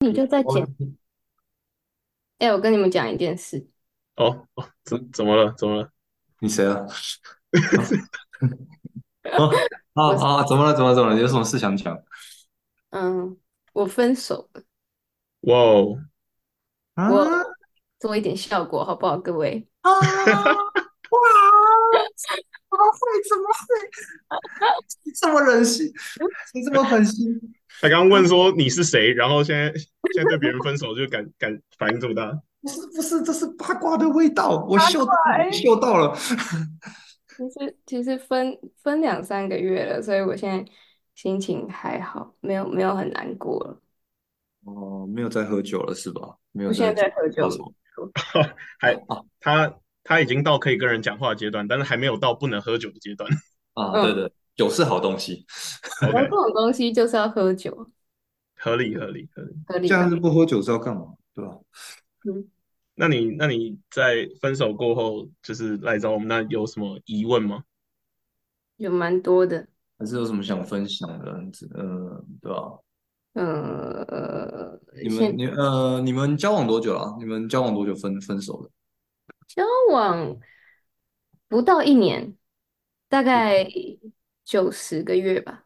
你就在哦剪。哎、我跟你们讲一件事，哦哦，怎怎么了？怎么了？你谁啊？啊啊我啊！怎么了？怎么了？怎么了？有什么事想讲嗯，我分手了，哇哦，啊？我做一点效果好不好，各位？啊！哇！怎么会？怎么会？你这么忍心？你这么狠心？他刚刚问说你是谁，然后现在现在对别人分手就敢敢 反应这么大，不是不是，这是八卦的味道，我嗅到了，嗅到了。其实其实分分两三个月了，所以我现在心情还好，没有没有很难过了。哦，没有在喝酒了是吧？没有我现在在喝酒高潮 还啊他他已经到可以跟人讲话的阶段，但是还没有到不能喝酒的阶段。啊！嗯对对，酒是好东西，然后 OK，这种东西就是要喝酒，合理合理合理。合理吧假日？不喝酒是要干嘛？对吧？嗯，那你那你在分手过后，就是来找我们，那有什么疑问吗？有蛮多的。还是有什么想分享的？呃，对吧？呃，你们你呃，你们交往多久了啊？你们交往多久分分手的？交往不到一年，大概九十个月吧。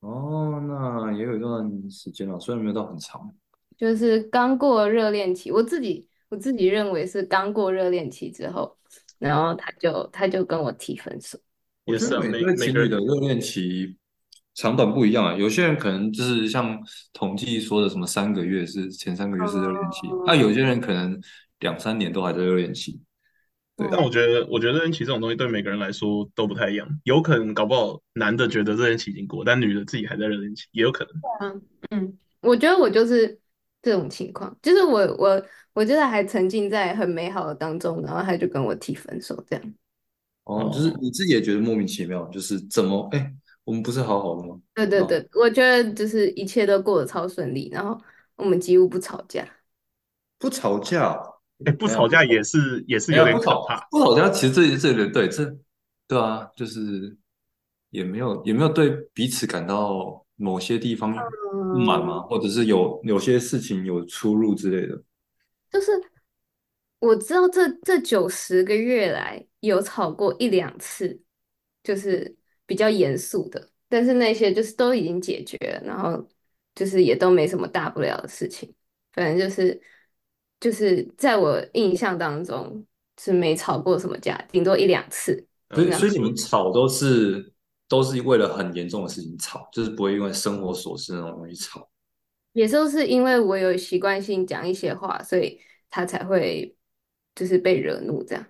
哦，那也有一段时间了，虽然没有到很长。就是刚过热恋期，我自己我自己认为是刚过热恋期之后，然后他就他就跟我提分手。也是啊，我觉得每每每个对情侣的人热恋期长短不一样啊，有些人可能就是像统计说的什么三个月是前三个月是热恋期，那、有些人可能两三年都还在热恋期。对但我觉得，我觉得热恋期这种东西对每个人来说都不太一样，有可能搞不好男的觉得热恋期已经过，但女的自己还在热恋期，也有可能。嗯嗯，我觉得我就是这种情况，就是我我我觉得还沉浸在很美好的当中，然后他就跟我提分手，这样。哦，就是你自己也觉得莫名其妙，就是怎么哎，我们不是好好的吗？哦对对对，我觉得就是一切都过得超顺利，然后我们几乎不吵架。不吵架，哎，不吵架也是也是有点吵可怕。不吵架，其实这这个对这对啊，就是也没有也没有对彼此感到某些地方不满吗？或者是有有些事情有出入之类的。就是我知道这这九十个月来有吵过一两次，就是比较严肃的，但是那些就是都已经解决了，然后就是也都没什么大不了的事情，反正就是就是在我印象当中是没吵过什么架，顶多一两次。所以这样所以你们吵都是都是为了很严重的事情吵，就是不会因为生活琐事那种东西吵。也都是因为我有习惯性讲一些话，所以他才会就是被惹怒这样。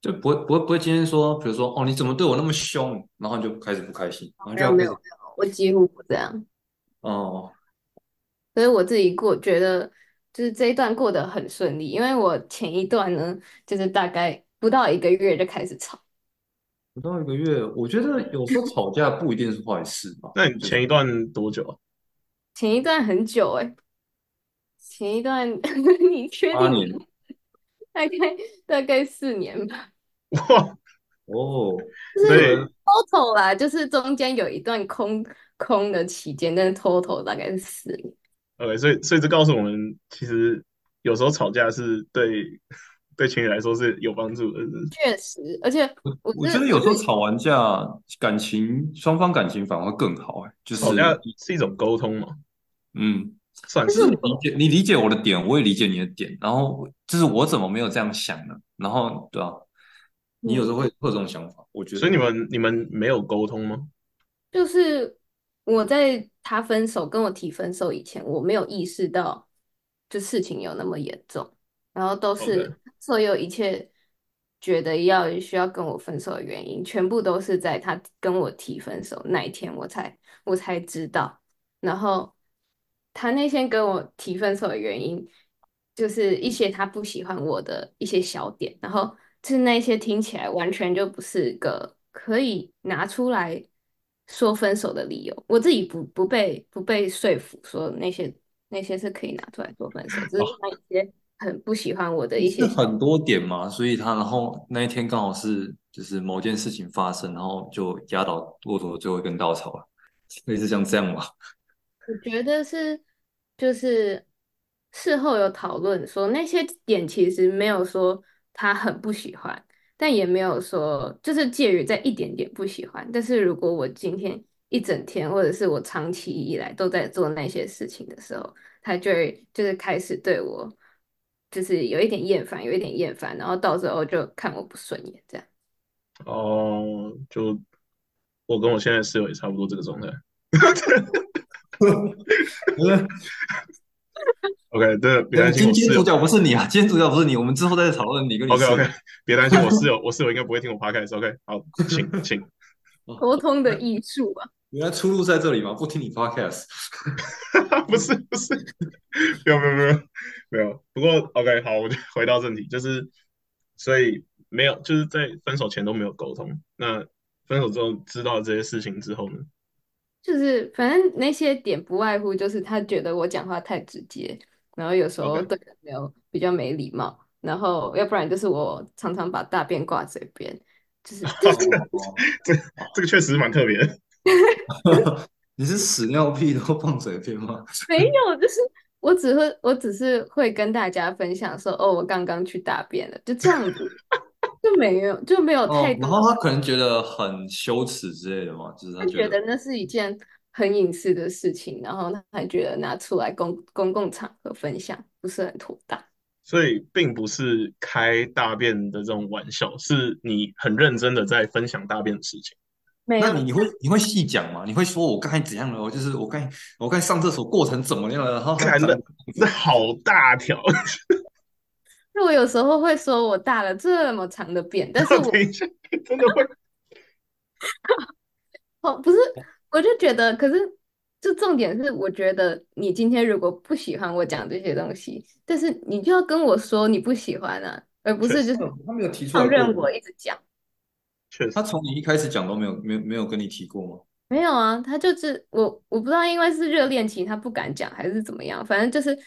就不会不会不会今天说，比如说哦你怎么对我那么凶，然后你就开始不开心，然后就要开始没有没有没有，我几乎不这样。哦所以我自己过觉得就是这一段过得很顺利，因为我前一段呢，就是大概不到一个月就开始吵。不到一个月，我觉得有时候吵架不一定是坏事吧。那你前一段多久啊？前一段很久哎、前一段 你确定八年大概大概四年吧，哇，哦，所以 total 啦，就是中间有一段空空的期间，但是 total 大概是四年。OK，所以所以这告诉我们，其实有时候吵架是对对情侣来说是有帮助的。确实，而且我我觉得有时候吵完架，感情双方感情反而会更好哎，就是吵架是一种沟通嘛，嗯，算是理解你理解我的点，我也理解你的点，然后就是我怎么没有这样想呢？然后对啊，你有时候会会有这种想法，我觉得。所以你们你们没有沟通吗？就是我在他分手跟我提分手以前，我没有意识到就事情有那么严重，然后都是所有一切觉得要需要跟我分手的原因，全部都是在他跟我提分手那一天我才我才知道，然后他那天跟我提分手的原因，就是一些他不喜欢我的一些小点，然后就是那些听起来完全就不是个可以拿出来说分手的理由。我自己不不被不被说服，说那些那些是可以拿出来说分手，只是哦他一些很不喜欢我的一些是很多点嘛，所以他然后那一天刚好是就是某件事情发生，然后就压倒骆驼的最后一根稻草了，类似像这样嘛。我觉得是，就是事后有讨论说那些点其实没有说他很不喜欢，但也没有说就是介于在一点点不喜欢。但是如果我今天一整天，或者是我长期以来都在做那些事情的时候，他就会就是开始对我就是有一点厌烦，有一点厌烦，然后到时候就看我不顺眼这样。哦，就我跟我现在室友也差不多这个状态。OK，对，别担心，今天主角不是你啊，今天主角不是你，我们之后再讨论你跟你 OK OK，别担心，我室友，我室友应该不会听我 Podcast。OK，好，请请。沟通的艺术啊，原来出路在这里吗？不听你 Podcast？不是不是，没有没有没有没有。不过 OK，好，我就回到正题，就是所以没有，就是在分手前都没有沟通。那分手之后知道这些事情之后呢？就是反正那些点不外乎就是他觉得我讲话太直接，然后有时候对人没有比较没礼貌，然后要不然就是我常常把大便挂嘴边，就是 这这个确实蛮特别的。你是屎尿屁都放嘴边吗？没有，就是我只会我只是会跟大家分享说，哦，我刚刚去大便了，就这样子。就没有就没有太多，然后他可能觉得很羞耻之类的嘛，就是他觉得那是一件很隐私的事情，然后他还觉得拿出来公公共场合分享不是很妥当，所以并不是开大便的这种玩笑，是你很认真的在分享大便的事情。没有，那你你会你会细讲吗？你会说我刚才怎样了？我就是我刚我刚才上厕所过程怎么样了？然后看的这好大条。就我有时候会说我大了这么长的便，但是 我真的会，哦，不是，我就觉得，可是就重点是，我觉得你今天如果不喜欢我讲这些东西，但是你就要跟我说你不喜欢啊，而不是就是他没有提出来，放任我一直讲。确实，他从你一开始讲都没有没有没有跟你提过吗？没有啊，他就是我我不知道，因为是热恋期，他不敢讲还是怎么样，反正就是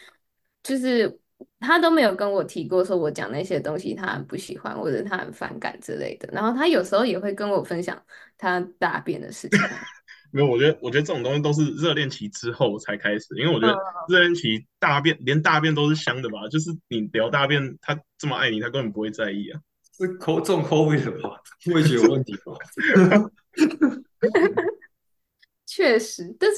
就是。他都没有跟我提过，说我讲那些东西他很不喜欢或者他很反感之类的。然后他有时候也会跟我分享他大便的事情。没有，我觉得我觉得这种东西都是热恋期之后才开始，因为我觉得热恋期大便连大便都是香的吧？就是你聊大便，他这么爱你，他根本不会在意啊。是口重抠味的吧？味觉有问题吧？确实，但是。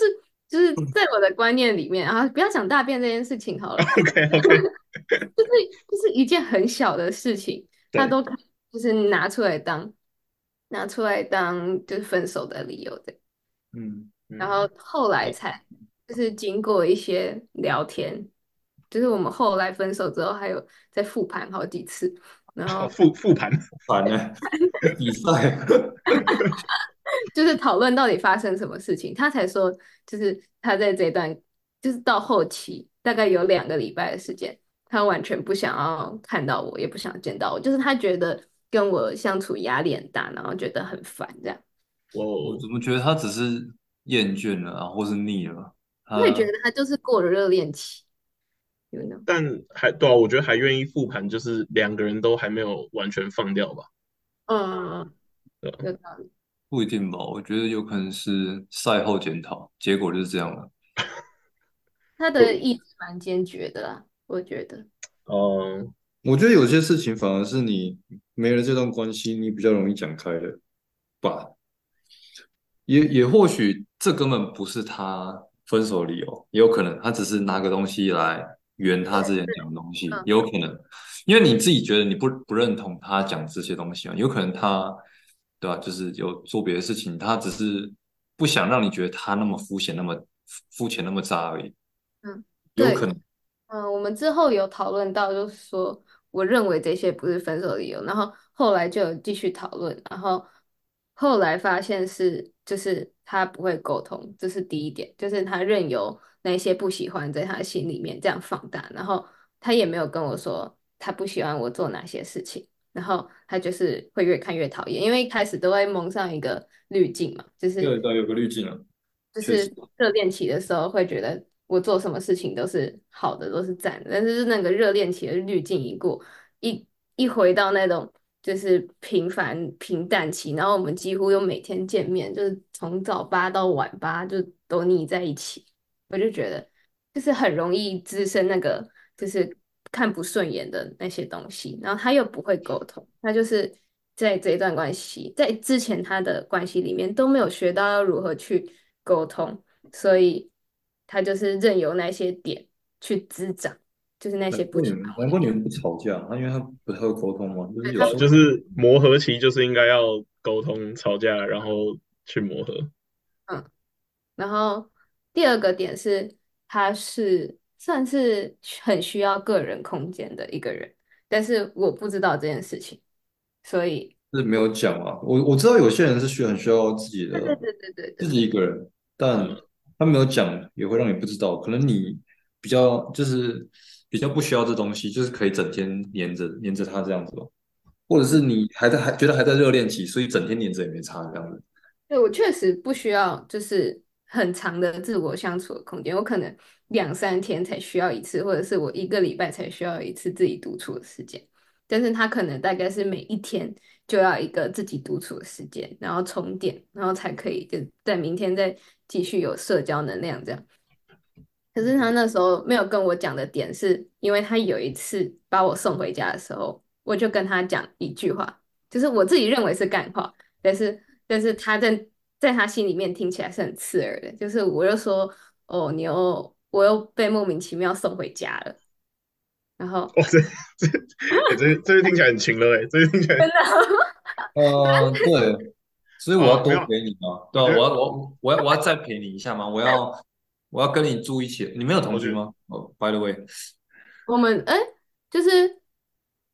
就是在我的观念里面啊，不要讲大便这件事情好了。OK OK，就是就是一件很小的事情，他都就是拿出来当拿出来当就是分手的理由的。嗯，然后后来才就是经过一些聊天，就是我们后来分手之后还有再复盘好几次，然后复复盘盘呢 比赛。就是讨论到底发生什么事情，他才说，就是他在这段，就是到后期大概有两个礼拜的时间，他完全不想要看到我，也不想见到我，就是他觉得跟我相处压力很大，然后觉得很烦这样。我我怎么觉得他只是厌倦了，啊，或是腻了？我也觉得他就是过了热恋期，但还对啊，我觉得还愿意复盘，就是两个人都还没有完全放掉吧。嗯嗯嗯，有道理。不一定吧，我觉得有可能是赛后检讨，结果就是这样了。他的意志蛮坚决的啦，我觉得。嗯，我觉得有些事情反而是你没了这段关系，你比较容易讲开的吧。也也或许这根本不是他分手理由，也有可能他只是拿个东西来圆他之前讲的东西，也有可能，因为你自己觉得你不不认同他讲这些东西啊，有可能他。对吧？就是有做别的事情，他只是不想让你觉得他那么肤浅、那么肤浅、那么渣而已。嗯，有可能。嗯，我们之后有讨论到，就是说，我认为这些不是分手理由。然后后来就有继续讨论，然后后来发现是，就是他不会沟通，这是第一点，就是他任由那些不喜欢在他心里面这样放大，然后他也没有跟我说他不喜欢我做哪些事情。然后他就是会越看越讨厌，因为一开始都会蒙上一个滤镜嘛，就是对对，有个滤镜啊，就是热恋期的时候会觉得我做什么事情都是好的，都是赞的，但是那个热恋期的滤镜一过，一一回到那种就是平凡平淡期，然后我们几乎又每天见面，就是从早八到晚八就都腻在一起，我就觉得就是很容易滋生那个就是看不顺眼的那些东西，然后他又不会沟通，他就是在这一段关系，在之前他的关系里面都没有学到要如何去沟通，所以他就是任由那些点去滋长，就是那些不难怪你们难怪你们不吵架，他因为他不太会沟通嘛，就是有就是磨合期就是应该要沟通、吵架，然后去磨合。嗯然后第二个点是，他是算是很需要个人空间的一个人，但是我不知道这件事情，所以是没有讲啊。我我知道有些人是需要很需要自己的对对对对对自己一个人，但嗯他没有讲，也会让你不知道。可能你比较就是比较不需要这东西，就是可以整天黏着黏着他这样子吧。或者是你还在还觉得还在热恋期，所以整天黏着也没差这样子。对，我确实不需要就是很长的自我相处的空间，我可能两三天才需要一次，或者是我一个礼拜才需要一次自己独处的时间。但是他可能大概是每一天就要一个自己独处的时间，然后充电，然后才可以就在明天再继续有社交能量这样。可是他那时候没有跟我讲的点是，因为他有一次把我送回家的时候，我就跟他讲一句话，就是我自己认为是干话，但是但是他在在他心里面听起来是很刺耳的，就是我又说哦，你又我又被莫名其妙送回家了，然后哇，这这欸这这听起来很勤了哎，这听起来真的。呃，对，所以我要多陪你嘛，对啊，我要我我要我要再陪你一下吗？我要我要跟你住一起，你没有同居吗？哦，by the way，我们哎，就是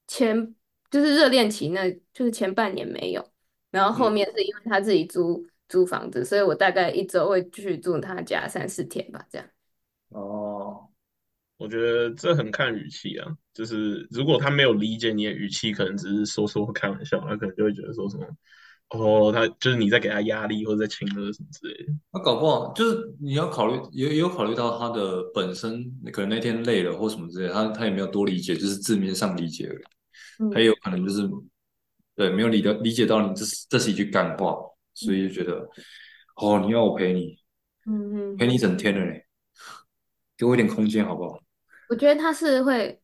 前就是热恋期那，就是前半年没有，然后后嗯。面是因为他自己租租房子，所以我大概一周会去住他家三四天吧，这样。哦，我觉得这很看语气啊，就是如果他没有理解你的语气，可能只是说说开玩笑，他可能就会觉得说什么，哦，他就是你在给他压力或者在情勒什么之类的。那搞不好就是你要考虑，也也有考虑到他的本身，可能那天累了或什么之类的，他他也没有多理解，就是字面上理解而已。嗯还有可能就是对没有理的理解到你这是这是一句干话，所以就觉得哦，你要我陪你嗯嗯，陪你一整天了嘞，给我一点空间好不好？我觉得他是会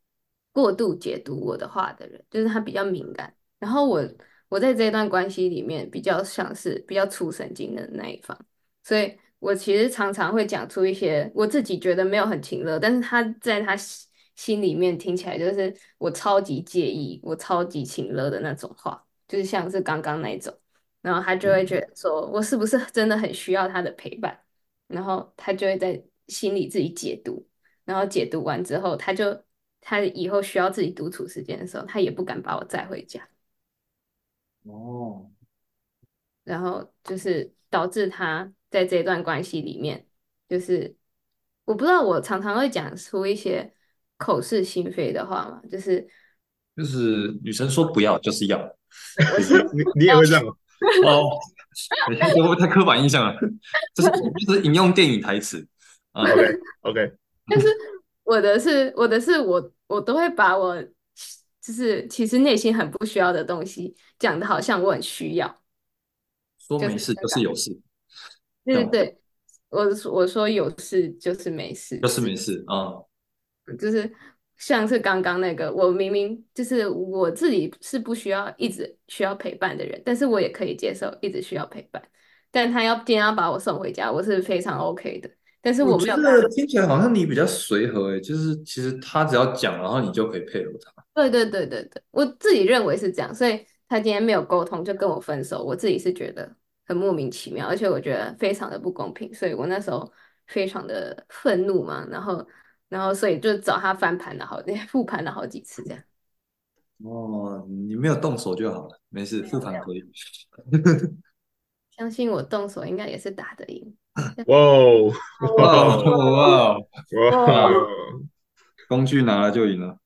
过度解读我的话的人，就是他比较敏感。然后我我在这一段关系里面比较像是比较粗神经的那一方，所以我其实常常会讲出一些我自己觉得没有很情乐，但是他在他心心里面听起来就是我超级介意，我超级情乐的那种话，就是像是刚刚那一种。然后他就会觉得说，我是不是真的很需要他的陪伴？然后他就会在心里自己解读。然后解读完之后，他就他以后需要自己独处时间的时候，他也不敢把我载回家，哦，然后就是导致他在这段关系里面，就是我不知道，我常常会讲出一些口是心非的话嘛，就是就是女生说不要就是要你你也会这样吗？哦，等一下会不会太刻板印象了？这是 就是引用电影台词啊，OK OK，但是我的是我的是我我都会把我就是其实内心很不需要的东西讲的好像我很需要。说没事就是有事，对对对，我我说有事就是没事，就是没事啊，就是像是刚刚那个，我明明就是我自己是不需要一直需要陪伴的人，但是我也可以接受一直需要陪伴。但他要今天要把我送回家，我是非常 OK 的。但是我没觉有办法得听起来好像你比较随和诶，就是其实他只要讲，然后你就可以配合他。对对对对对，我自己认为是这样，所以他今天没有沟通就跟我分手，我自己是觉得很莫名其妙，而且我觉得非常的不公平，所以我那时候非常的愤怒嘛，然后然后所以就找他翻盘了好 复盘了好几次这样。哦，你没有动手就好了，没事，复盘可以。相信我动手应该也是打得赢。哇哦哇哦哇哦，哇哦，工具拿了就赢了。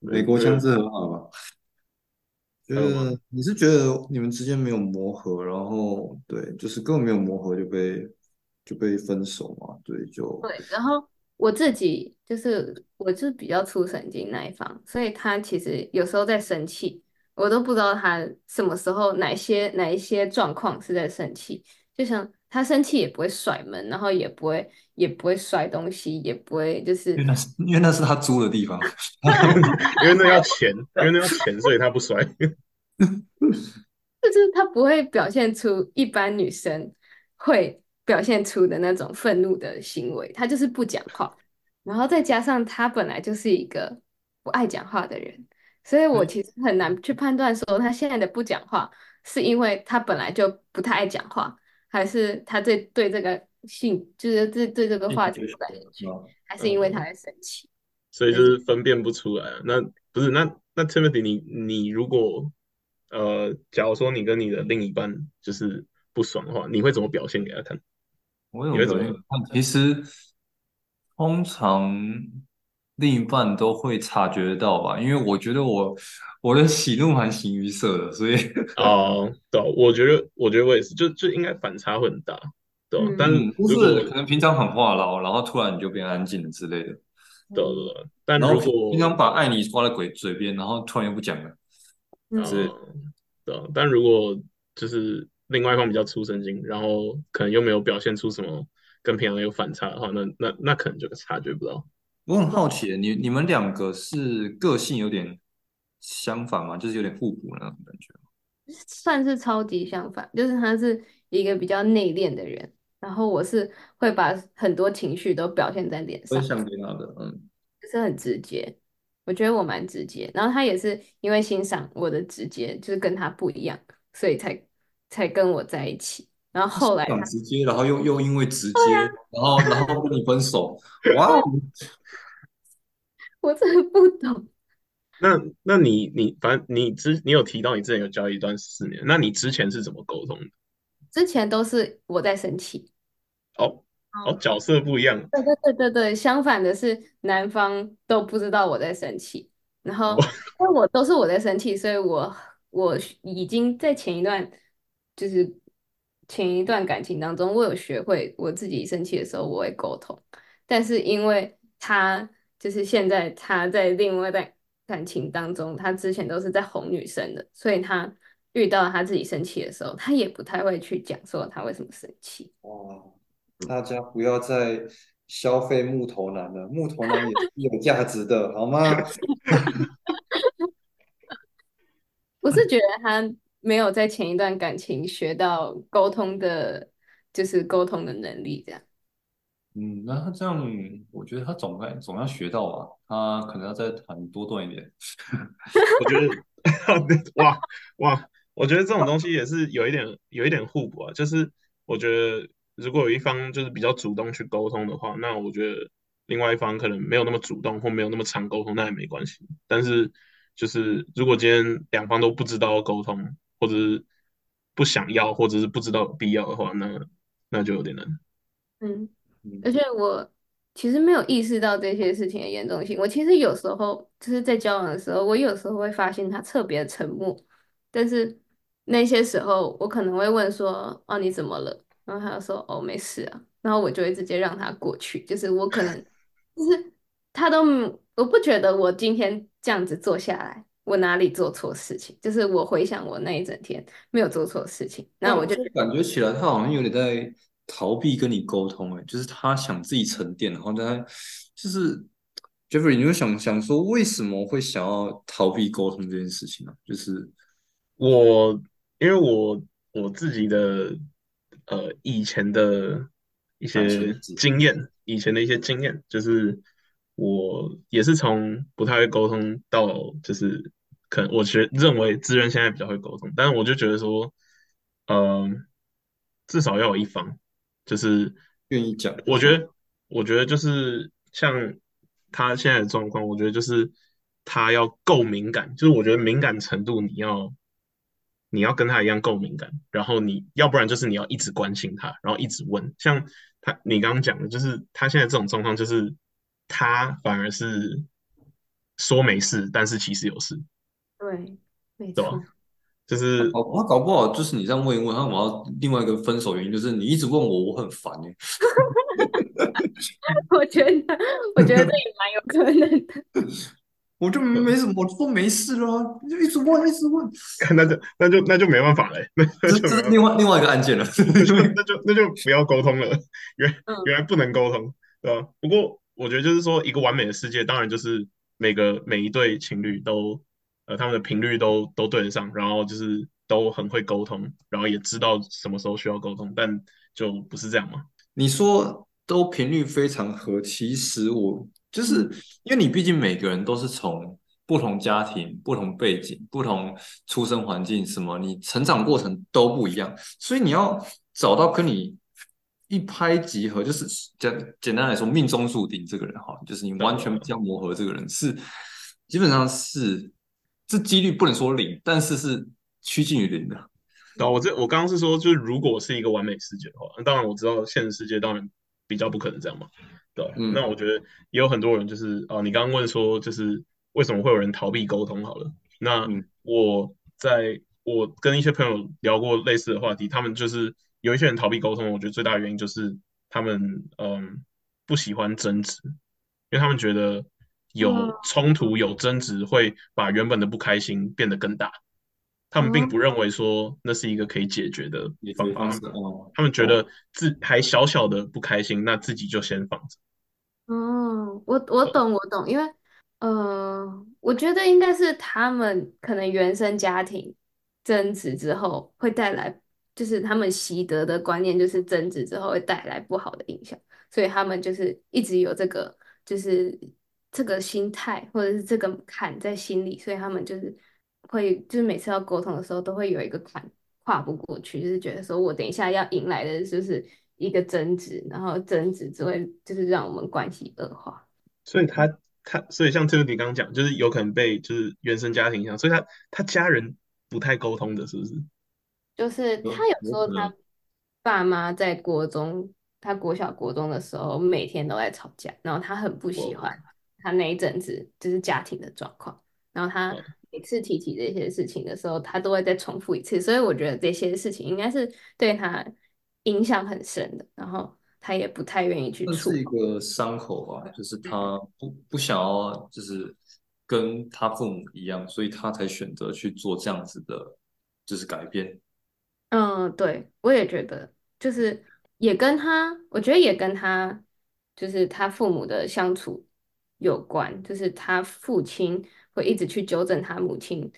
美国枪支很好吧？觉还有吗得你是觉得你们之间没有磨合，然后对，就是根本没有磨合就被就被分手嘛？对，就对，然后我自己就是我是比较粗神经那一方，所以他其实有时候在生气，我都不知道他什么时候哪些哪一些状况是在生气。就像他生气也不会甩门，然后也不会也不会摔东西，也不会就是因为那是因为那是他租的地方 因为那要钱，因为那要钱，所以他不摔。就是他不会表现出一般女生会表现出的那种愤怒的行为，他就是不讲话，然后再加上他本来就是一个不爱讲话的人，所以我其实很难去判断说他现在的不讲话是因为他本来就不太爱讲话，还是他对对这个性就是对对这个话题不感兴趣，还是因为他在生气。所以就是分辨不出来啊。那不是那那 Timothy，你你如果呃，假如说你跟你的另一半就是不爽的话，你会怎么表现给他看？我有你会怎么表现看，其实通常另一半都会察觉得到吧，因为我觉得我我的喜怒蛮形于色的，所以。哦，对啊，我觉得我觉得我也是，就就应该反差会很大，对嗯但是，就如果是可能平常很话痨，然后突然你就变安静了之类的，对对对啊但如果平常把爱你挂在嘴嘴边，然后突然又不讲了，嗯是嗯对啊，但如果就是另外一方比较粗神经，然后可能又没有表现出什么跟平常有反差的话，那那那可能就察觉不到。我很好奇，你你们两个是个性有点相反吗？就是有点互补的那种感觉吗？算是超级相反，就是他是一个比较内敛的人，然后我是会把很多情绪都表现在脸上分，享给他的，嗯，就是很直接。我觉得我蛮直接，然后他也是因为欣赏我的直接，就是跟他不一样，所以才才跟我在一起。然后后来很直接，然后又又因为直接，然后然后跟你分手，哇哦，我真的不懂，那那你你反正你之你有提到你之前有交一段四年，那你之前是怎么沟通的？之前都是我在生气。哦哦，角色不一样，对对对对对，相反的是，男方都不知道我在生气，然后因为我都是我在生气，所以我我已经在前一段就是前一段感情当中，我有学会我自己生气的时候我会沟通，但是因为他就是现在他在另外一段感情当中，他之前都是在哄女生的，所以他遇到他自己生气的时候，他也不太会去讲说他为什么生气。哇，大家不要再消费木头男了，木头男也是有价值的，好吗？我是觉得他没有在前一段感情学到沟通的，就是沟通的能力，这样。嗯，那他这样，我觉得他总该总要学到吧，他可能要再谈多段一点。我觉得 哇哇，我觉得这种东西也是有一点有一点互补啊，就是我觉得如果有一方就是比较主动去沟通的话，那我觉得另外一方可能没有那么主动或没有那么常沟通，那也没关系。但是就是如果今天两方都不知道沟通，或者是不想要，或者是不知道有必要的话，那那就有点难。嗯，嗯而且我其实没有意识到这些事情的严重性。我其实有时候就是在交往的时候，我有时候会发现他特别沉默，但是那些时候我可能会问说：“哦，你怎么了？”然后他就说：“哦，没事啊。”然后我就会直接让他过去，就是我可能就是他都我不觉得我今天这样子坐下来，我哪里做错事情，就是我回想我那一整天没有做错事情，那我就感觉起来他好像有点在逃避跟你沟通，哎，就是他想自己沉淀，然后他就是 Jeffrey，你会想想说为什么会想要逃避沟通这件事情呢？就是我因为我我自己的呃以前的一些经验，以前的一些经验，就是我也是从不太会沟通到就是可能我觉认为资源现在比较会沟通，但是我就觉得说，嗯、至少要有一方，就是愿意讲，我觉得我觉得就是像他现在的状况，我觉得就是他要够敏感，就是我觉得敏感程度你要你要跟他一样够敏感，然后你要不然就是你要一直关心他，然后一直问，像他你刚刚讲的，就是他现在这种状况，就是他反而是说没事，但是其实有事，对，没对吧错，就是搞他搞不好就是你这样问一问，他我要另外一个分手原因就是你一直问我，我很烦哎。我觉得我觉得这也蛮有可能的。我就没什么，我说没事了，你就一直问，一直问，那就那就那就没办法了，那那这这就没办法是另外另外一个案件了。那就那就那就不要沟通了，原嗯原来不能沟通，对吧？不过我觉得就是说，一个完美的世界，当然就是每个每一对情侣都，呃，他们的频率都都对得上，然后就是都很会沟通，然后也知道什么时候需要沟通，但就不是这样嘛。你说都频率非常合，其实我就是因为你毕竟每个人都是从不同家庭、不同背景、不同出生环境，什么你成长过程都不一样，所以你要找到跟你一拍即合，就是简简单来说，命中注定这个人哈，就是你完全不相磨合，这个人是基本上是这几率不能说零，但是是趋近于零的。对啊，我这我刚刚是说，就是如果是一个完美世界的话，那当然我知道现实世界当然比较不可能这样嘛，对那我觉得也有很多人就是啊，你刚刚问说就是为什么会有人逃避沟通好了，那嗯我在我跟一些朋友聊过类似的话题，他们就是有一些人逃避沟通，我觉得最大的原因就是他们嗯不喜欢争执，因为他们觉得有嗯。冲突有争执会把原本的不开心变得更大。他们并不认为说那是一个可以解决的解方法他们觉得自还小小的不开心，那自己就先放着。哦，我我懂我懂，因为呃，我觉得应该是他们可能原生家庭争执之后会带来，就是他们习得的观念就是争执之后会带来不好的影响，所以他们就是一直有这个就是这个心态或者是这个坎在心里，所以他们就是会就是每次要沟通的时候都会有一个坎跨不过去，就是觉得说我等一下要迎来的就是一个争执，然后争执只会就是让我们关系恶化。所以他他所以像这个你刚刚讲，就是有可能被就是原生家庭影响，所以他他家人不太沟通的，是不是？就是他有时候他爸妈在国中，他国小国中的时候每天都在吵架，然后他很不喜哦欢他那一阵子就是家庭的状况，然后他哦每次提起这些事情的时候，他都会再重复一次，所以我觉得这些事情应该是对他影响很深的，然后他也不太愿意去那触是一个伤口吧，就是他不不想要，就是跟他父母一样，所以他才选择去做这样子的，就是改变。嗯，对，我也觉得，就是也跟他，我觉得也跟他，就是他父母的相处有关，就是他父亲会一直去纠正他母亲，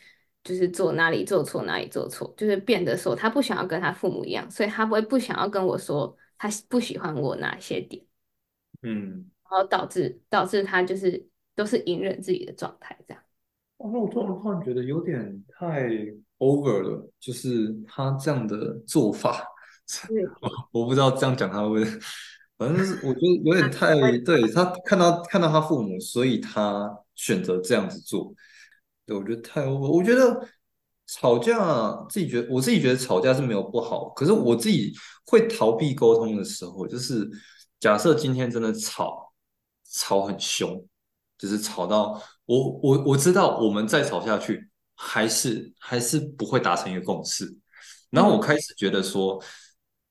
就是做哪里做错，哪里做错，就是变得说他不想要跟他父母一样，所以他不会不想要跟我说他不喜欢我哪些点，嗯，然后导致导致他就是都是隐忍自己的状态这样。哦，那我突然突然觉得有点太 over 了，就是他这样的做法，我不知道这样讲他会不会，反正是我觉得有点太，对，他看到看到他父母，所以他选择这样子做，对，我觉得太 over。我觉得吵架自己觉得我自己觉得吵架是没有不好，可是我自己会逃避沟通的时候，就是假设今天真的吵吵很凶，就是吵到我我我知道我们再吵下去还是还是不会达成一个共识，然后我开始觉得说。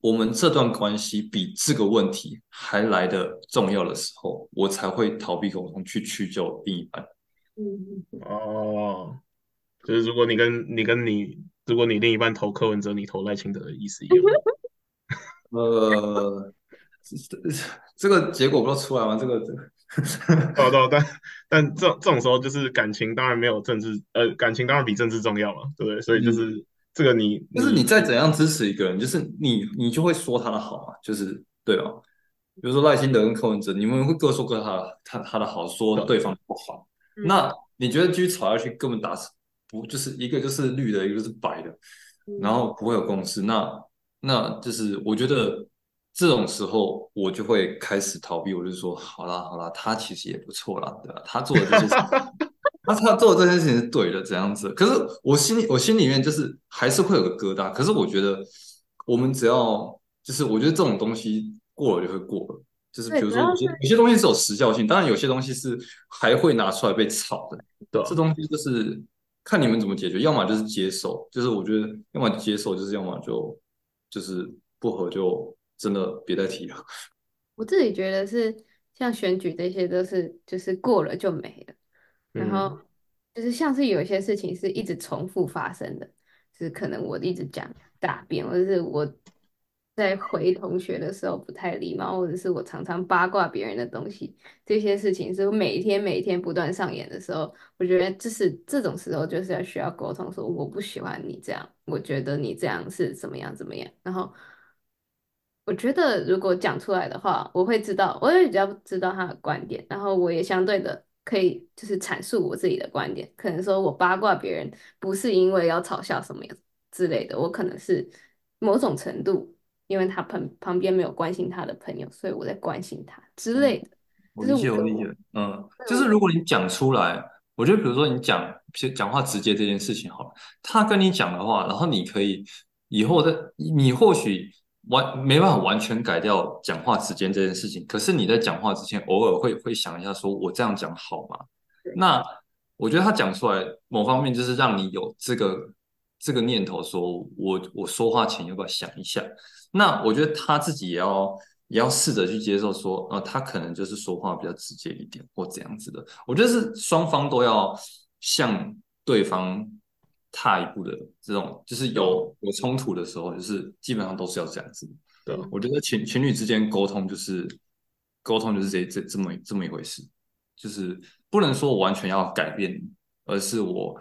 我们这段关系比这个问题还来的重要的时候，我才会逃避沟通，去屈就另一半。嗯，哦，就是如果你跟你跟你，如果你另一半投柯文哲，你投赖清德的意思一样。呃，这这个结果不知道出来吗？这个这 个，对啊对啊但但这这种时候就是感情当然没有政治，呃，感情当然比政治重要嘛，对不对？所以就是这个你就是你再怎样支持一个人，就是你你就会说他的好嘛，就是对吧？比如说赖清德跟柯文哲，你们会各说各他的他他的好，说对方不好。嗯那你觉得继续吵下去，根本打死不就是一个就是绿的，一个就是白的，然后不会有共识。那那就是我觉得这种时候，我就会开始逃避。我就说，好啦好啦，他其实也不错啦，对吧？他做的这些事情，他他做的这件事情是对的，怎样子？可是我心里我心里面就是还是会有个疙瘩。可是我觉得我们只要就是我觉得这种东西过了就会过了。就是比如说有些有些东西是有时效性，当然有些东西是还会拿出来被炒的。对啊这东西就是看你们怎么解决，要么就是接受，就是我觉得要么接受，就是要么就就是不合就真的别再提了。我自己觉得是像选举这些都是就是过了就没了，然后嗯就是像是有一些事情是一直重复发生的，就是可能我一直讲大便，或者是我在回同学的时候不太礼貌，或者是我常常八卦别人的东西，这些事情是每天每天不断上演的时候，我觉得这是这种时候就是要需要沟通，说我不喜欢你这样，我觉得你这样是怎么样怎么样，然后。我觉得如果讲出来的话，我会知道，我也比较知道他的观点，然后我也相对的可以就是阐述我自己的观点。可能说我八卦别人，不是因为要嘲笑什么之类的，我可能是某种程度，因为他旁旁边没有关心他的朋友，所以我在关心他之类的。我理解，我理解，嗯，就是如果你讲出来，我觉得比如说你讲讲话直接这件事情好了，他跟你讲的话，然后你可以以后的你或许。完没办法完全改掉讲话之间这件事情，可是你在讲话之前偶尔会会想一下，说我这样讲好吗？那我觉得他讲出来某方面就是让你有这个这个念头，说我我说话前要不要想一下？那我觉得他自己也要也要试着去接受，说呃他可能就是说话比较直接一点或怎样子的。我觉得是双方都要向对方。踏一步的这种，就是有有冲突的时候，就是基本上都是要这样子。对，我觉得情情侣之间沟通就是沟通就是这这这么这么一回事，就是不能说我完全要改变你，而是我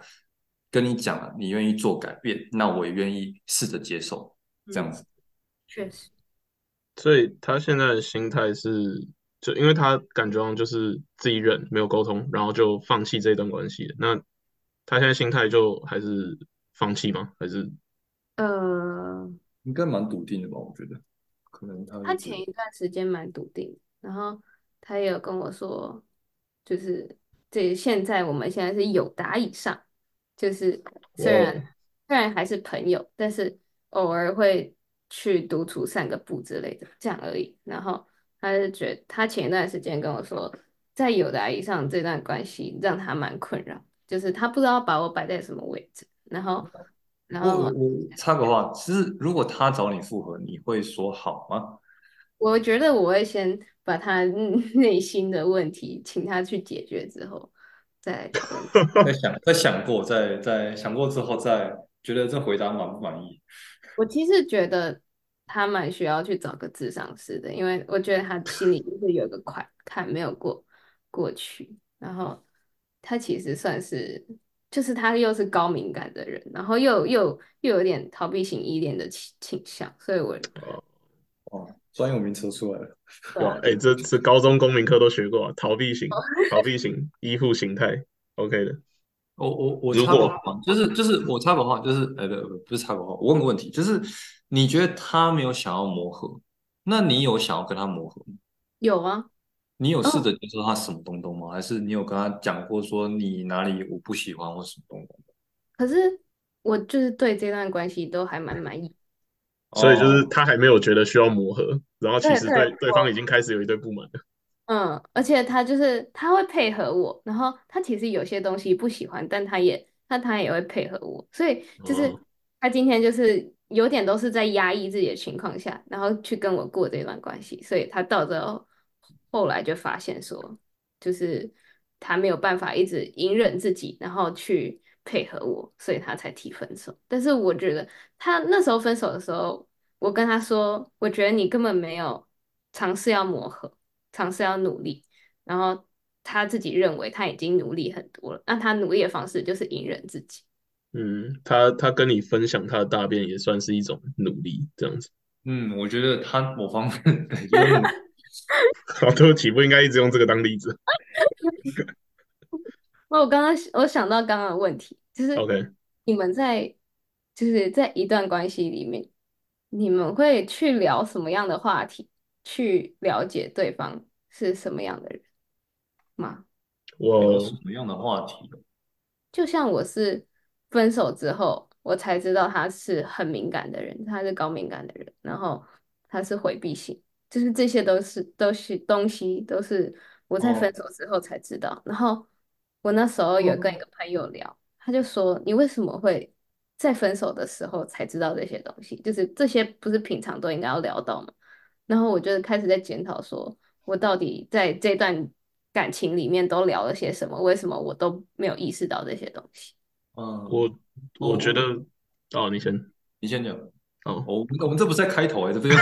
跟你讲了，你愿意做改变，那我也愿意试着接受这样子。确实。所以他现在的心态是，就因为他感觉上就是自己忍，没有沟通，然后就放弃这段关系那。他现在心态就还是放弃吗？还是呃，应该蛮笃定的吧？我觉得可能他他前一段时间蛮笃定，然后他也有跟我说，就是这现在我们现在是有达以上，就是虽然虽然还是朋友，但是偶尔会去独处散个步之类的，这样而已。然后他就觉得他前一段时间跟我说，在有达以上这段关系让他蛮困扰。就是他不知道把我摆在什么位置，然后，然后插个话，其实如果他找你复合，你会说好吗？我觉得我会先把他内心的问题请他去解决之后，再 再想再想过，再再想过之后再觉得这回答满不满意？我其实觉得他蛮需要去找个智商师的，因为我觉得他心里就是有个坎坎没有过过去，然后。他其实算是，就是他又是高敏感的人，然后又又又有点逃避型依恋的倾倾向，所以我哦，专有名词出来了。哇，哎，这是高中公民课都学过，逃避型逃避型依附形态，OK 的。我我我插个话，就是就是我插个话，就是呃不不是插个话，我问个问题，就是你觉得他没有想要磨合，那你有想要跟他磨合吗？有啊。你有试着接受他什么东东吗？还是你有跟他讲过说你哪里我不喜欢或什么东东？可是我就是对这段关系都还蛮满意，所以就是他还没有觉得需要磨合，然后其实对对方已经开始有一堆不满了。嗯，而且他就是他会配合我，然后他其实有些东西不喜欢，但他也那他也会配合我，所以就是他今天就是有点都是在压抑自己的情况下，然后去跟我过这段关系，所以他到最后。后来就发现说，就是他没有办法一直隐忍自己，然后去配合我，所以他才提分手。但是我觉得他那时候分手的时候，我跟他说，我觉得你根本没有尝试要磨合，尝试要努力。然后他自己认为他已经努力很多了，那他努力的方式就是隐忍自己。嗯，他他跟你分享他的大便也算是一种努力，这样子。嗯，我觉得他某方面 好，对不起，不应该一直用这个当例子。那我刚刚我想到刚刚的问题，就是，OK，你们在就是在一段关系里面，你们会去聊什么样的话题，去了解对方是什么样的人吗？我什么样的话题？就像我是分手之后，我才知道他是很敏感的人，他是高敏感的人，然后他是回避型。就是这些都是都是东西，都是我在分手之后才知道。然后我那时候有跟一个朋友聊，他就说：“你为什么会在分手的时候才知道这些东西？就是这些不是平常都应该要聊到吗？”然后我就开始在检讨，说我到底在这段感情里面都聊了些什么？为什么我都没有意识到这些东西？嗯，我我觉得哦，哦，你先你先讲。哦，我们我们这不是在开头哎，这不是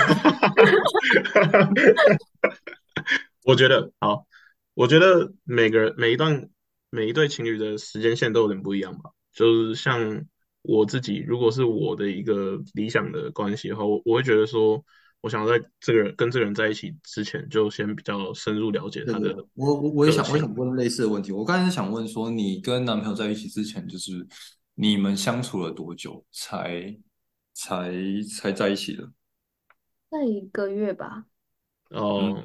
我觉得好，我觉得每个人每一段每一对情侣的时间线都有点不一样吧。就是像我自己，如果是我的一个理想的关系的话，我我会觉得说，我想在这个人跟这个人在一起之前，就先比较深入了解他的。我我我也想我也想问类似的问题。我刚才想问说，你跟男朋友在一起之前，就是你们相处了多久才才才在一起的？那一个月吧，哦，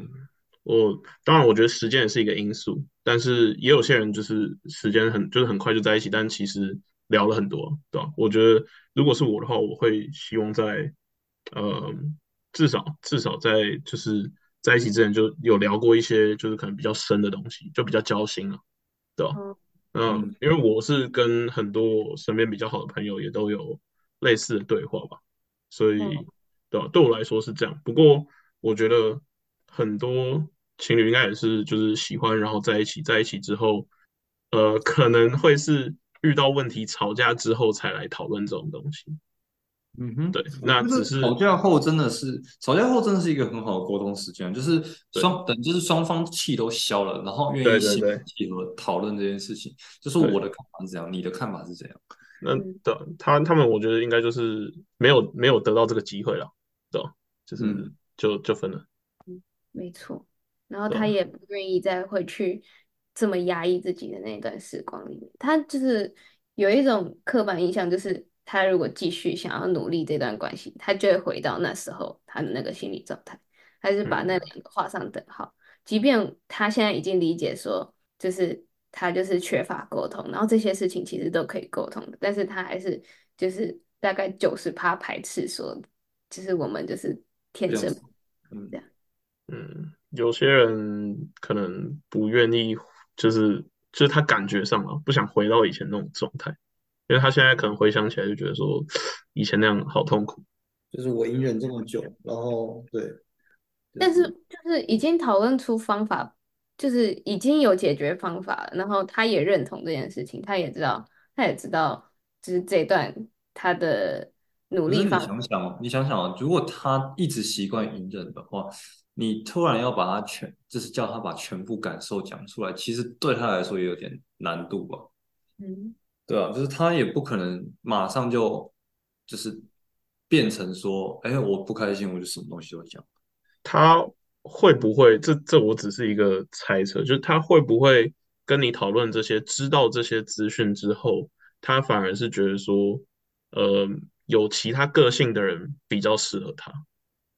我当然我觉得时间也是一个因素，但是也有些人就是时间很就是很快就在一起，但其实聊了很多，对吧？我觉得如果是我的话，我会希望在呃至少至少在就是在一起之前就有聊过一些就是可能比较深的东西，就比较交心了，对吧？嗯嗯，嗯因为我是跟很多身边比较好的朋友也都有类似的对话吧，所以嗯对吧？对我来说是这样。不过我觉得很多情侣应该也是就是喜欢，然后在一起，在一起之后，呃，可能会是遇到问题吵架之后才来讨论这种东西。嗯哼，对，那只是吵架后真的是吵架后真的是一个很好的沟通时间，就是双等就是双方气都消了，然后愿意心对对对平气和讨论这件事情，就是我的看法是怎样，你的看法是怎样。那嗯的他他们，我觉得应该就是没有没有得到这个机会了，对吧？就是嗯就就分了。嗯没错。然后他也不愿意再回去这么压抑自己的那段时光里面，他就是有一种刻板印象，就是他如果继续想要努力这段关系，他就会回到那时候他的那个心理状态，还是把那两个画上等号。即便他现在已经理解说，就是他就是缺乏沟通，然后这些事情其实都可以沟通的，但是他还是就是大概九十趴排斥说，就是我们就是天生这样嗯这样。嗯，有些人可能不愿意，就是就是他感觉上啊，不想回到以前那种状态，因为他现在可能回想起来就觉得说，以前那样好痛苦。就是我隐忍这么久，然后对，但是就是已经讨论出方法，就是已经有解决方法了，然后他也认同这件事情，他也知道，他也知道，就是这段他的努可是你力方想想，你想想啊，如果他一直习惯隐忍的话，你突然要把他全，就是叫他把全部感受讲出来，其实对他来说也有点难度吧。嗯，对啊，就是他也不可能马上就就是变成说，哎，我不开心，我就什么东西都讲。他会不会？这这我只是一个猜测，就是他会不会跟你讨论这些，知道这些资讯之后，他反而是觉得说，呃，有其他个性的人比较适合他，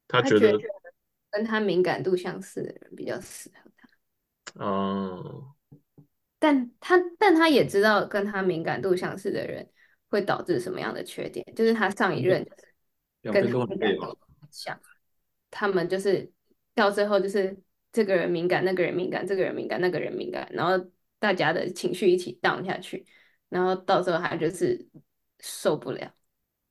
他觉得，他觉得跟他敏感度相似的人比较适合他，嗯。但他但他也知道跟他敏感度相似的人会导致什么样的缺点，就是他上一任就是跟他两边都很累吧？敏感度很像，他们就是到最后就是这个人敏感，那个人敏感，这个人敏感，那个人敏感，然后大家的情绪一起 down 下去，然后到时候他就是受不了，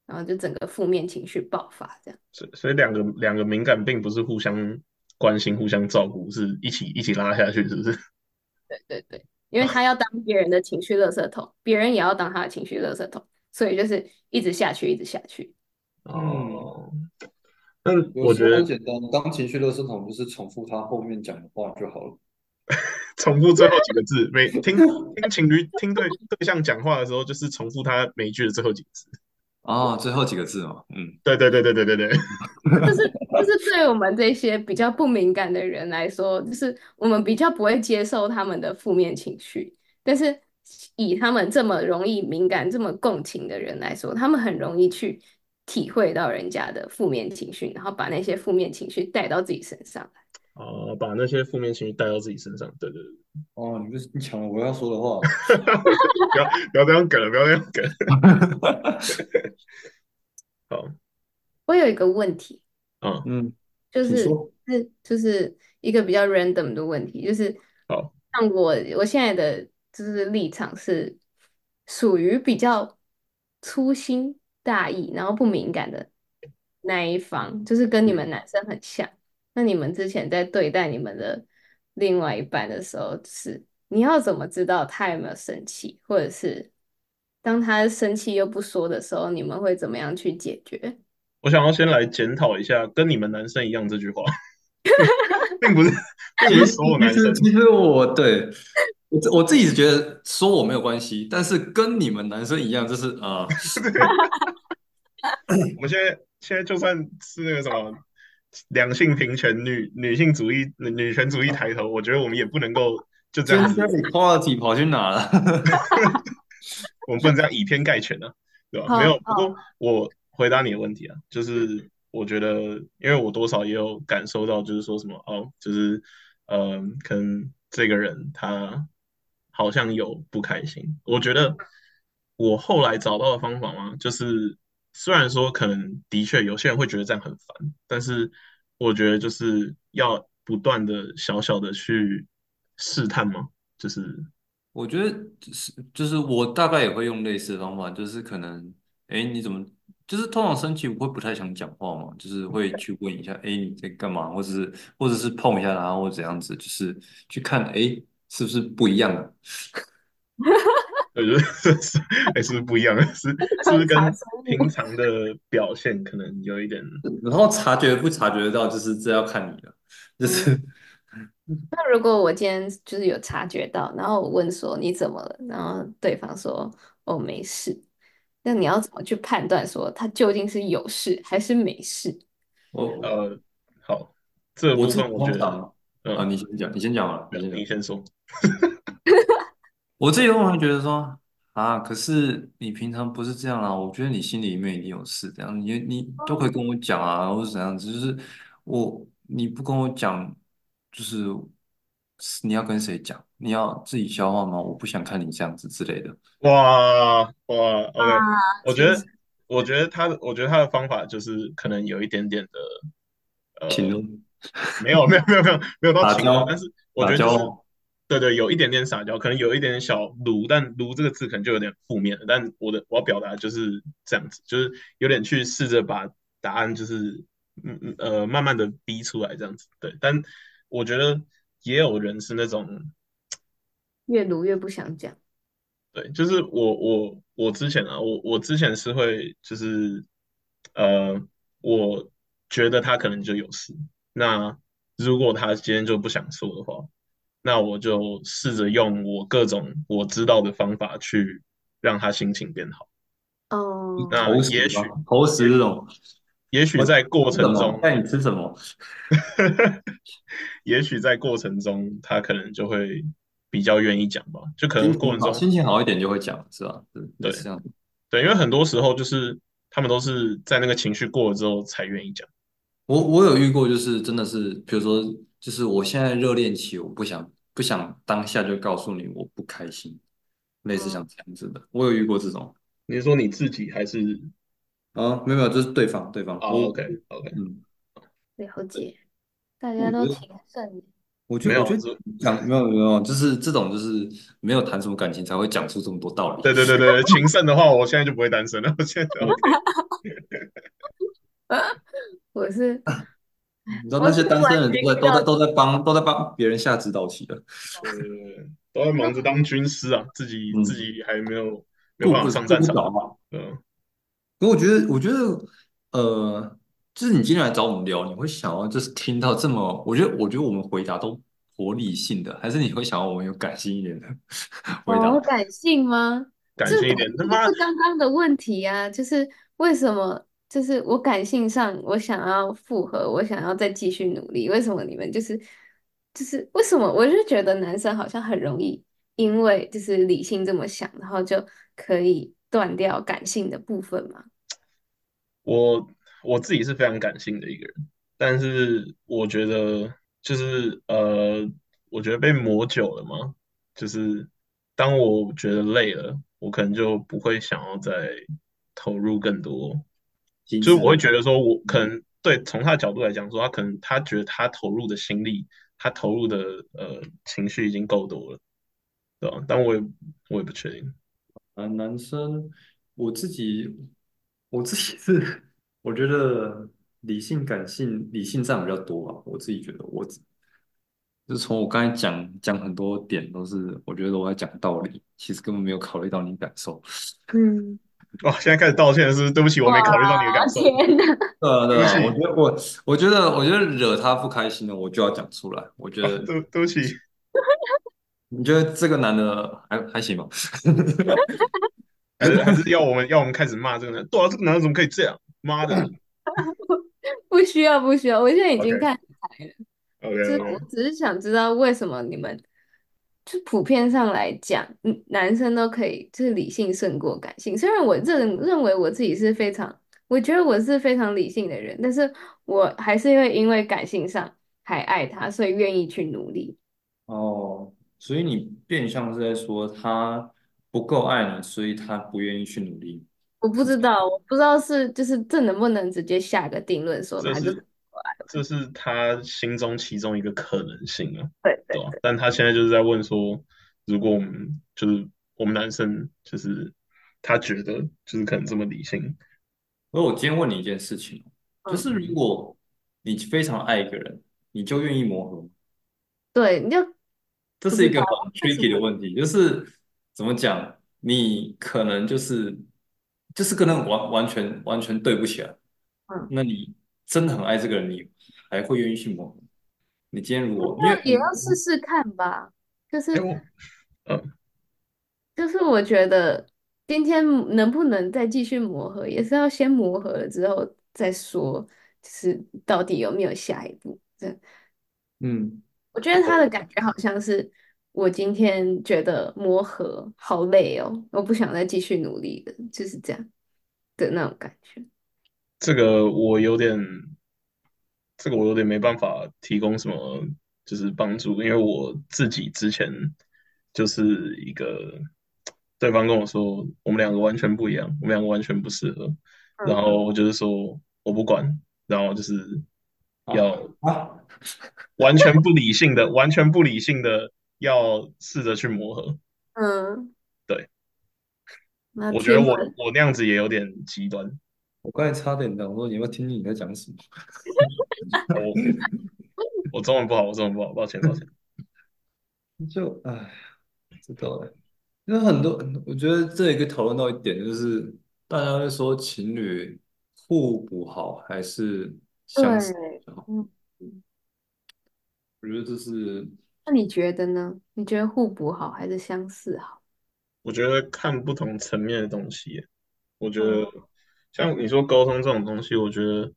然后就整个负面情绪爆发这样。所以所以两个两个敏感并不是互相关心、互相照顾，是一起一起拉下去，是不是？对对对，因为他要当别人的情绪垃圾桶，别人也要当他的情绪垃圾桶，所以就是一直下去，一直下去。哦，但有时候我觉得很简单，当情绪垃圾桶就是重复他后面讲的话就好了。重复最后几个字，每听听情侣听对对象讲话的时候，就是重复他每一句的最后几个字。哦，最后几个字哦，嗯，对对对对对对对，就是就是对我们这些比较不敏感的人来说，就是我们比较不会接受他们的负面情绪，但是以他们这么容易敏感、这么共情的人来说，他们很容易去体会到人家的负面情绪，然后把那些负面情绪带到自己身上来。哦，把那些负面情绪带到自己身上。对对对，哦，你不是你抢了我要说的话。不要不要这样梗了，不要这样梗。好，我有一个问题，嗯，嗯，就是说是就是一个比较 random 的问题，就是好，像我我现在的就是立场是属于比较粗心大意，然后不敏感的那一方，就是跟你们男生很像。那你们之前在对待你们的另外一半的时候，是你要怎么知道他有没有生气，或者是当他生气又不说的时候，你们会怎么样去解决？我想要先来检讨一下“跟你们男生一样”这句话，并不是，并不是所有男生。其实我对我我自己觉得说我没有关系，但是跟你们男生一样，就是啊。我们现在现在就算是那个什么两性平权、女女性主义、女权主义抬头，我觉得我们也不能够就这样子。quality 跑去哪了？我们不能这样以偏概全啊，对吧？没有。不过我回答你的问题啊，就是我觉得，因为我多少也有感受到，就是说什么哦，就是呃，可能这个人他好像有不开心。我觉得我后来找到的方法嘛，就是。虽然说可能的确有些人会觉得这样很烦，但是我觉得就是要不断的小小的去试探嘛，就是我觉得是就是我大概也会用类似的方法，就是可能哎你怎么就是通常生气我会不太想讲话嘛，就是会去问一下哎你在干嘛，或者是或者是碰一下他或怎样子，就是去看哎是不是不一样啊。我觉得是 还是不一样，是是不是跟平常的表现可能有一点？然后察觉不察觉得到，就是这要看你了。就是，那如果我今天就是有察觉到，然后我问说你怎么了，然后对方说哦没事，那你要怎么去判断说他究竟是有事还是没事？我呃好，这部分我觉得啊，你先讲，你先讲啊，你先讲，你先说。我自己会觉得说啊，可是你平常不是这样啊，我觉得你心里面一定有事，这样你你都可以跟我讲啊，或者怎样子，就是我你不跟我讲，就是你要跟谁讲？你要自己消化吗？我不想看你这样子之类的。哇哇，OK，我觉得我觉得他的我觉得他的方法就是可能有一点点的呃，没有没有没有没有没有到情但是我觉得。对对，有一点点撒娇，可能有一点点小鲁，但鲁这个字可能就有点负面了。但我的我要表达就是这样子，就是有点去试着把答案就是嗯嗯呃慢慢的逼出来这样子。对，但我觉得也有人是那种越鲁越不想讲。对，就是我我我之前啊，我我之前是会就是呃，我觉得他可能就有事。那如果他今天就不想说的话。那我就试着用我各种我知道的方法去让他心情变好。哦，那也许投食这种，也许在过程中，那你吃什么？也许在过程中，他可能就会比较愿意讲吧。就可能过程中心情好一点就会讲，是吧？对，这样。对，因为很多时候就是他们都是在那个情绪过了之后才愿意讲。我我有遇过，就是真的是，比如说。就是我现在热恋期，我不想不想当下就告诉你我不开心，类似像这样子的，我有遇过这种。你是说你自己还是？啊，没有没有，就是对方对方。OK OK，嗯，了解，大家都挺顺利。我觉得我觉得讲没有没有，就是这种就是没有谈什么感情才会讲出这么多道理。对对对对，情圣的话，我现在就不会单身了。我现在 OK。我是。你知道那些单身人都在都在都在帮都在帮别人下指导棋的，对，都在忙着当军师啊，自己自己还没有没有办法上战场嘛。嗯，可我觉得我觉得呃，就是你今天来找我们聊，你会想要就是听到这么，我觉得我觉得我们回答都活理性的，还是你会想要我们有感性一点的回答？感性吗？感性一点，这是刚刚的问题啊，就是为什么？就是我感性上，我想要复合，我想要再继续努力。为什么你们就是就是为什么？我就觉得男生好像很容易因为就是理性这么想，然后就可以断掉感性的部分嘛。我我自己是非常感性的一个人，但是我觉得就是呃，我觉得被磨久了嘛，就是当我觉得累了，我可能就不会想要再投入更多。就是我会觉得说，我可能对从他的角度来讲，说他可能他觉得他投入的心力，他投入的呃情绪已经够多了，对吧？但我也我也不确定。啊，男生，我自己我自己是我觉得理性感性理性占比较多吧，我自己觉得我就是从我刚才讲讲很多点都是，我觉得我在讲道理，其实根本没有考虑到你感受。嗯，哇，现在开始道歉了，是不是？对不起，我没考虑到你的感受。天哪！对啊，对啊，对不起我觉得我，我觉得，我觉得惹他不开心了，我就要讲出来。我觉得，对对不起，你觉得这个男的还还行吗？还是还是要我们要我们开始骂这个男？对啊，这个男的怎么可以这样？妈的 不需要，不需要，我现在已经看开了。！OK 就是我 OK，只是想知道为什么你们就普遍上来讲，嗯，男生都可以就是理性胜过感性。虽然我认认为我自己是非常，我觉得我是非常理性的人，但是我还是会因为感性上还爱他，所以愿意去努力。哦，所以你变相是在说他不够爱你，所以他不愿意去努力。我不知道，我不知道是就是这能不能直接下个定论说这他就是这是他心中其中一个可能性啊，对对？但他现在就是在问说，如果我们就是我们男生，就是他觉得就是可能这么理性，而我今天问你一件事情，就是如果你非常爱一个人，你就愿意磨合吗？对，你就这是一个很 tricky 的问题，就是怎么讲，你可能就是就是跟他完完全完全对不起来。嗯那你真的很爱这个人，你还会愿意去磨合？你今天如果那也要试试看吧，就是嗯就是我觉得今天能不能再继续磨合，也是要先磨合了之后再说，就是到底有没有下一步。这嗯，我觉得他的感觉好像是我今天觉得磨合好累哦，我不想再继续努力了，就是这样的那种感觉。这个我有点，这个我有点没办法提供什么就是帮助，因为我自己之前就是一个对方跟我说我们两个完全不一样，我们两个完全不适合，然后我就是说我不管，然后就是要啊，完全不理性的，完全不理性的要试着去磨合。嗯，对，那我觉得我我那样子也有点极端，我刚才差点讲说你要听听你在讲什么。我我中文不好，我中文不好，抱歉抱歉。就唉，知道了。因为很多，我觉得这也可以讨论到一点，就是大家会说情侣互补好还是相似对，好？嗯，我觉得这是那你觉得呢？你觉得互补好还是相似好？我觉得看不同层面的东西耶，我觉得像你说沟通这种东西，我觉得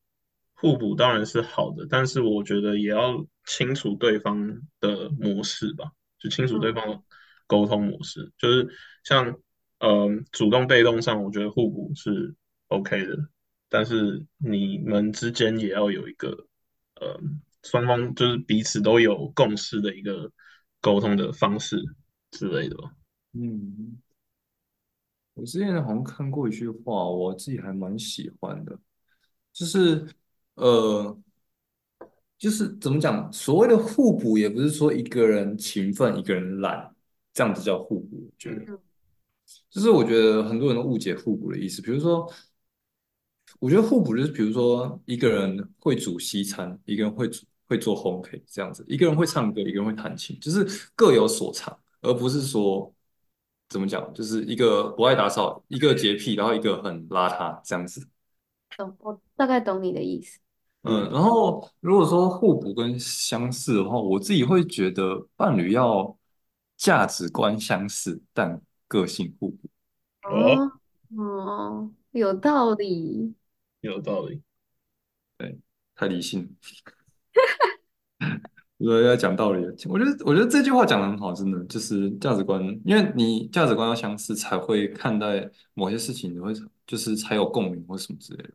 互补当然是好的，但是我觉得也要清楚对方的模式吧，就清楚对方的沟通模式，就是像呃主动被动上，我觉得互补是 OK 的，但是你们之间也要有一个呃双方就是彼此都有共识的一个沟通的方式之类的吧。嗯，我之前好像看过一句话，我自己还蛮喜欢的，就是呃，就是怎么讲，所谓的互补，也不是说一个人勤奋，一个人懒，这样子叫互补。我觉得，嗯就是我觉得很多人都误解互补的意思，比如说，我觉得互补就是比如说一个人会煮西餐，一个人会煮会做烘焙这样子，一个人会唱歌，一个人会弹琴，就是各有所长，而不是说怎么讲，就是一个不爱打扫，一个洁癖，然后一个很邋遢这样子。懂，我大概懂你的意思。嗯，然后如果说互补跟相似的话，我自己会觉得伴侣要价值观相似，但个性互补。哦，哦，哦，有道理。有道理。对太理性了。如果要讲道理，我觉得我觉得这句话讲的很好，真的就是价值观，因为你价值观要相似，才会看待某些事情，你会就是才有共鸣或什么之类的。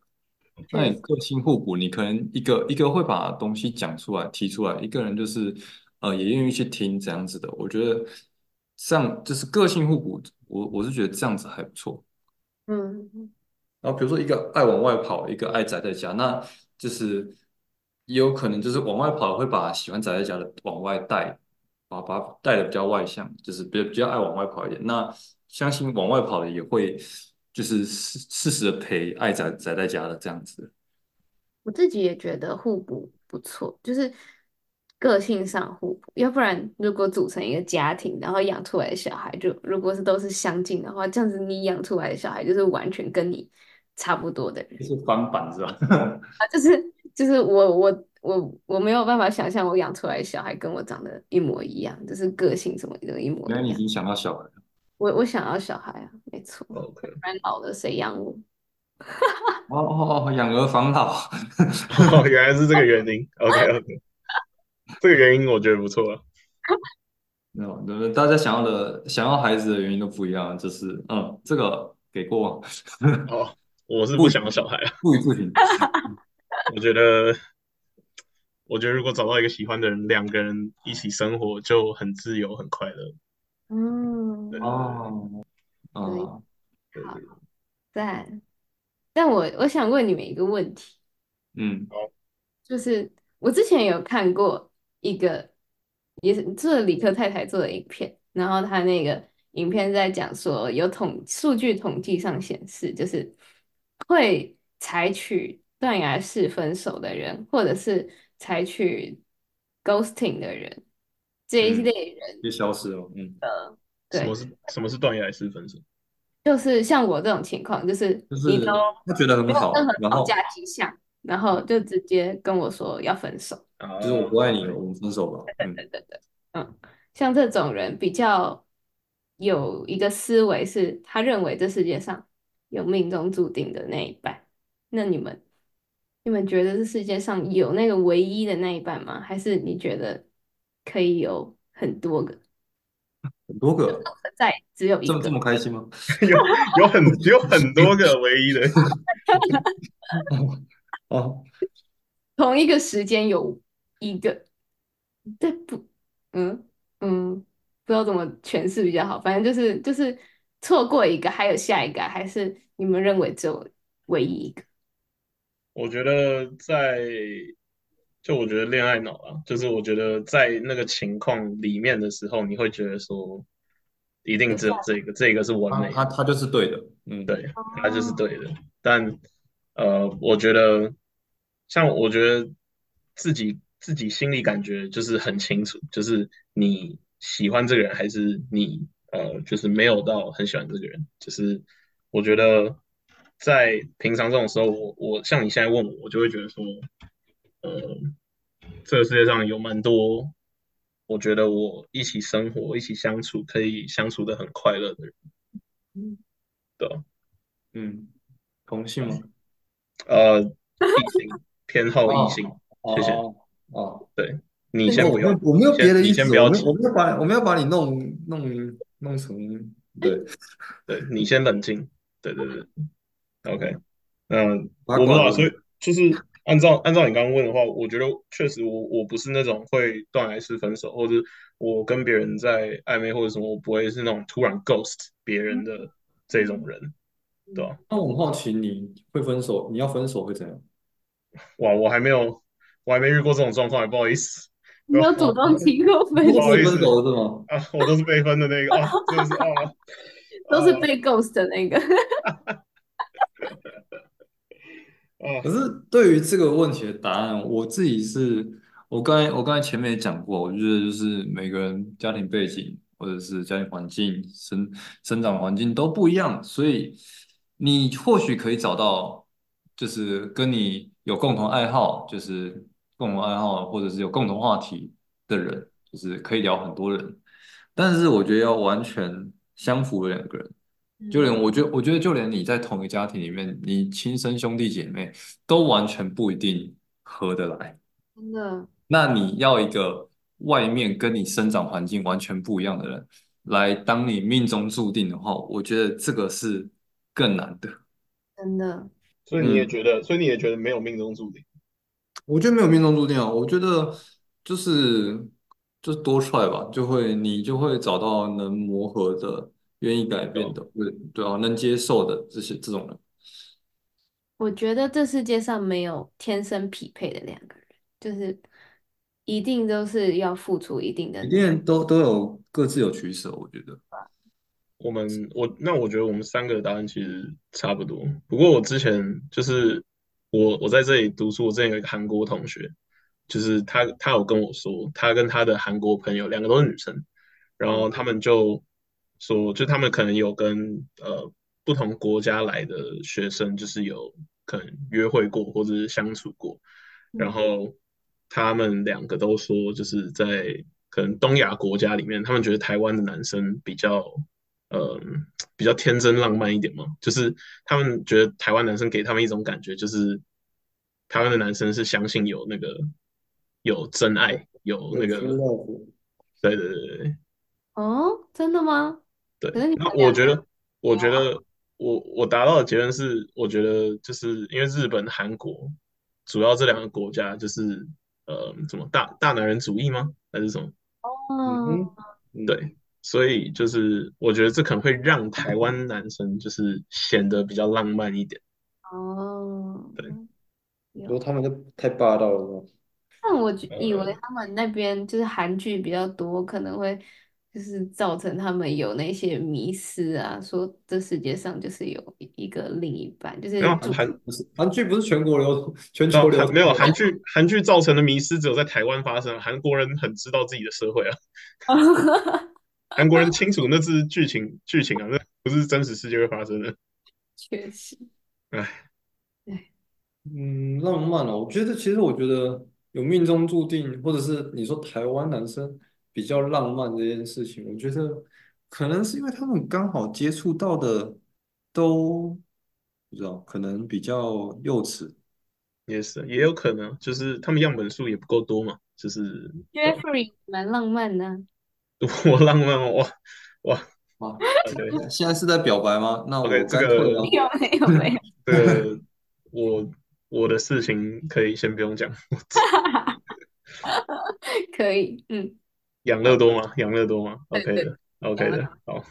那你个性互补，你可能一个一个会把东西讲出来、提出来，一个人就是呃也愿意去听这样子的。我觉得这样就是个性互补，我我是觉得这样子还不错。嗯，然后比如说一个爱往外跑，一个爱宅在家，那就是也有可能就是往外跑会把喜欢宅在家的往外带，把把带的比较外向，就是比较比较爱往外跑一点。那相信往外跑的也会就是适适时的陪爱宅宅在家的这样子。我自己也觉得互补不错，就是个性上互补，要不然如果组成一个家庭，然后养出来的小孩就如果是都是相近的话，这样子你养出来的小孩就是完全跟你差不多的人就是翻版是吧？啊，就是就是我我我我没有办法想象我养出来的小孩跟我长得一模一样，就是个性什么的一模一样。原来你已经想到小孩了。我我想要小孩啊，没错，OK，不然老了谁养我？哦哦哦，养儿防老。哦，原来是这个原因。OK OK，这个原因我觉得不错啊。没有，对不对？大家想要的想要孩子的原因都不一样，就是嗯，这个给过，哦，我是不想要小孩啊。不予置评。我觉得，我觉得如果找到一个喜欢的人，两个人一起生活就很自由、很快乐。嗯，对哦，啊，对好赞。但我我想问你们一个问题，嗯就是我之前有看过一个，也是这是理科太太做的影片，然后他那个影片在讲说，有统数据统计上显示，就是会采取断崖式分手的人，或者是采取 ghosting 的人，这一嗯类人就消失了。嗯，呃对什么是什么是断崖式分手？就是像我这种情况，就是就是你都他觉得很好然后吵架迹象，然后就直接跟我说要分手。啊就是我不爱你了，我们分手吧。嗯对对对，嗯，像这种人比较有一个思维是，他认为这世界上有命中注定的那一半。那你们，你们觉得这世界上有那个唯一的那一半吗？还是你觉得可以有很多个，很多个，在只有一这么这？么开心吗？有有很有很多个唯一的，哦，同一个时间有一个，这不？嗯嗯，不知道怎么诠释比较好。反正就是就是错过一个，还有下一个，还是你们认为只有唯一一个？我觉得在，就我觉得恋爱脑啊，就是我觉得在那个情况里面的时候，你会觉得说，一定只有这个，这个是完美的。他他他就是对的。嗯，对，他就是对的。但呃，我觉得像我觉得自己自己心里感觉就是很清楚，就是你喜欢这个人，还是你呃，就是没有到很喜欢这个人。就是我觉得在平常这种时候，我我像你现在问我，我就会觉得说，呃，这个世界上有蛮多。我觉得我一起生活、一起相处，可以相处的很快乐的人，嗯对？嗯，同性吗？呃，异性偏好异性，谢谢。哦哦，对你先不用，我没有别的你意思，先不要急我没有我没有把我没有把你弄弄弄成对，对你先冷静。对对对，OK。嗯，我不知道，所以就是按照按照你刚刚问的话，我觉得确实我我不是那种会断崖式分手，或者我跟别人在暧昧或者什么，我不会是那种突然 ghost 别人的这种人，对吧？那我很好奇，你会分手？你要分手会怎样？哇，我还没有，我还没遇过这种状况，不好意思你有主动提过分你手，好意思是分手是吗？啊，我都是被分的那个啊，真的是啊，啊 都是被 ghost 的那个。可是对于这个问题的答案，我自己是，我刚才我刚才前面也讲过，我觉得就是每个人家庭背景或者是家庭环境、生生长环境都不一样，所以你或许可以找到就是跟你有共同爱好，就是共同爱好或者是有共同话题的人，就是可以聊很多人，但是我觉得要完全相符的两个人。就连我觉得，我觉得就连你在同一个家庭里面，你亲生兄弟姐妹都完全不一定合得来。真的，那你要一个外面跟你生长环境完全不一样的人来当你命中注定的话，我觉得这个是更难的。真的，所以你也觉得，所以你也觉得没有命中注定。我觉得没有命中注定啊，我觉得就是就是多 try 吧，就会你就会找到能磨合的、愿意改变的，对对啊，能接受的这些这种人。我觉得这世界上没有天生匹配的两个人，就是一定都是要付出一定的一。定都都有各自有取舍，我觉得。我们我那我觉得我们三个的答案其实差不多。不过我之前就是我我在这里读书，我之前有一个韩国同学，就是他他有跟我说，他跟他的韩国朋友两个都是女生，然后他们就说，就他们可能有跟呃不同国家来的学生，就是有可能约会过或者是相处过，然后他们两个都说，就是在可能东亚国家里面，他们觉得台湾的男生比较。呃，比较天真浪漫一点嘛，就是他们觉得台湾男生给他们一种感觉，就是台湾的男生是相信有那个有真爱，有那个，对对对对哦，真的吗？对。那我觉得，我觉得我我达到的结论是，我觉得就是因为日本、韩国主要这两个国家就是呃，什么大大男人主义吗？还是什么？哦，对。所以就是，我觉得这可能会让台湾男生就是显得比较浪漫一点。哦，对，说他们就太霸道了。但我以为他们那边就是韩剧比较多，可能会就是造成他们有那些迷失啊，说这世界上就是有一个另一半，就是韩不是韩剧不是全国流全球流没有韩剧韩剧造成的迷失只有在台湾发生，韩国人很知道自己的社会啊。韩国人清楚那是剧情剧情啊，那不是真实世界会发生的。确实，哎，嗯，浪漫哦。我觉得其实我觉得有命中注定，或者是你说台湾男生比较浪漫这件事情，我觉得可能是因为他们刚好接触到的都不知道，可能比较幼稚，也是也有可能，就是他们样本数也不够多嘛，就是 Jeffrey 蛮浪漫的。我浪漫哦！哇哇哇！现在是在表白吗？那我这个没有没有没有。这个我我的事情可以先不用讲。可以，嗯。养乐多吗？养乐多吗？OK 的，OK 的，好。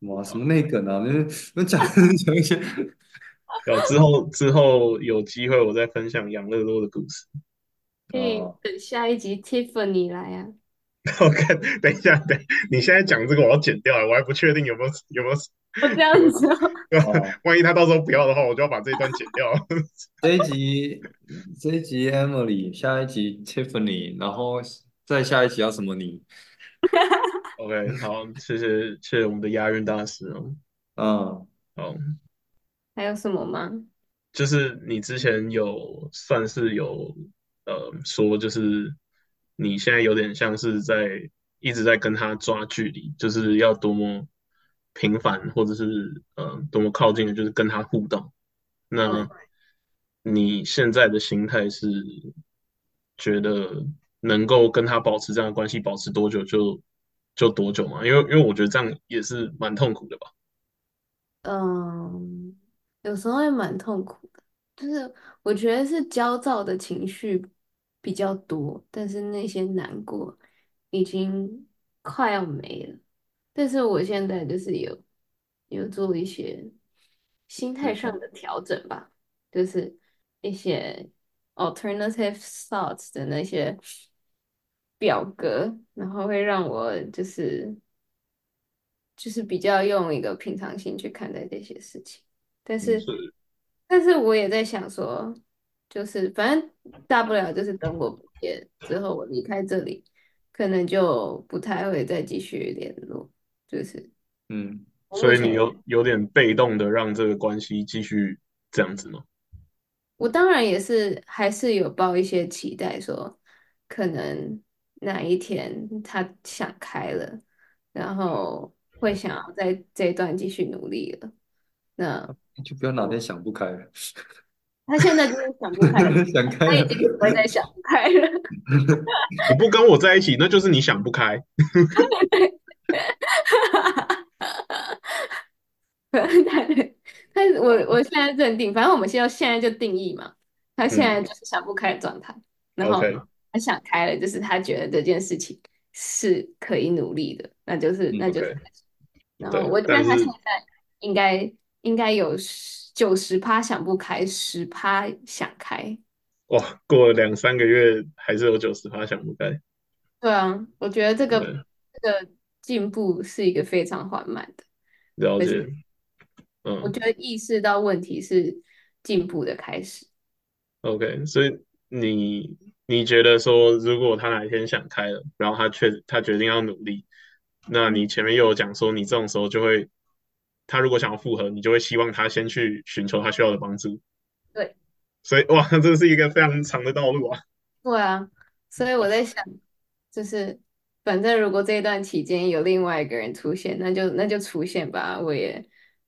哇，什么内梗啊？那那讲 讲一些。有之后之后有机会我再分享养乐多的故事。可以等下一集 Tiffany 来啊。我看，等一下，等你现在讲这个，我要剪掉，我还不确定有没有有没有。我这样子，万一他到时候不要的话，我就要把这一段剪掉。这一集，这一集 Emily，下一集 Tiffany，然后再下一期要什么你？OK，好，谢谢谢谢我们的押韵大师哦。嗯，好。还有什么吗？就是你之前有算是有呃说就是。你现在有点像是在一直在跟他抓距离，就是要多么频繁，或者是呃多么靠近的，就是跟他互动。那你现在的心态是觉得能够跟他保持这样的关系，保持多久就就多久嘛？因为因为我觉得这样也是蛮痛苦的吧。嗯，有时候也蛮痛苦的，就是我觉得是焦躁的情绪。比较多，但是那些难过已经快要没了。但是我现在就是有有做一些心态上的调整吧，就是一些 alternative thoughts 的那些表格，然后会让我就是就是比较用一个平常心去看待这些事情。但是但是我也在想说。就是反正大不了就是等我毕业之后我离开这里，可能就不太会再继续联络。就是嗯，所以你有有点被动的让这个关系继续这样子吗？我当然也是，还是有抱一些期待，说可能哪一天他想开了，然后会想要在这一段继续努力了。那就不要哪天想不开了。他现在就是想不开了，想，他已经不会再想不开了。你不跟我在一起，那就是你想不开。对，但是我我现在认定，反正我们现在现在就定义嘛。他现在就是想不开的状态，然后他想开了，就是他觉得这件事情是可以努力的，那就是那就是。然后我觉得他现在应该应该有。九十趴想不开，十趴想开。哇，过了两三个月还是有九十趴想不开。对啊，我觉得这个这个进步是一个非常缓慢的。了解。嗯，我觉得意识到问题是进步的开始。OK，所以你你觉得说，如果他哪一天想开了，然后他确他决定要努力，那你前面又有讲说，你这种时候就会，他如果想要复合，你就会希望他先去寻求他需要的帮助。对，所以哇，这是一个非常长的道路啊。对啊，所以我在想，就是反正如果这一段期间有另外一个人出现，那就那就出现吧，我也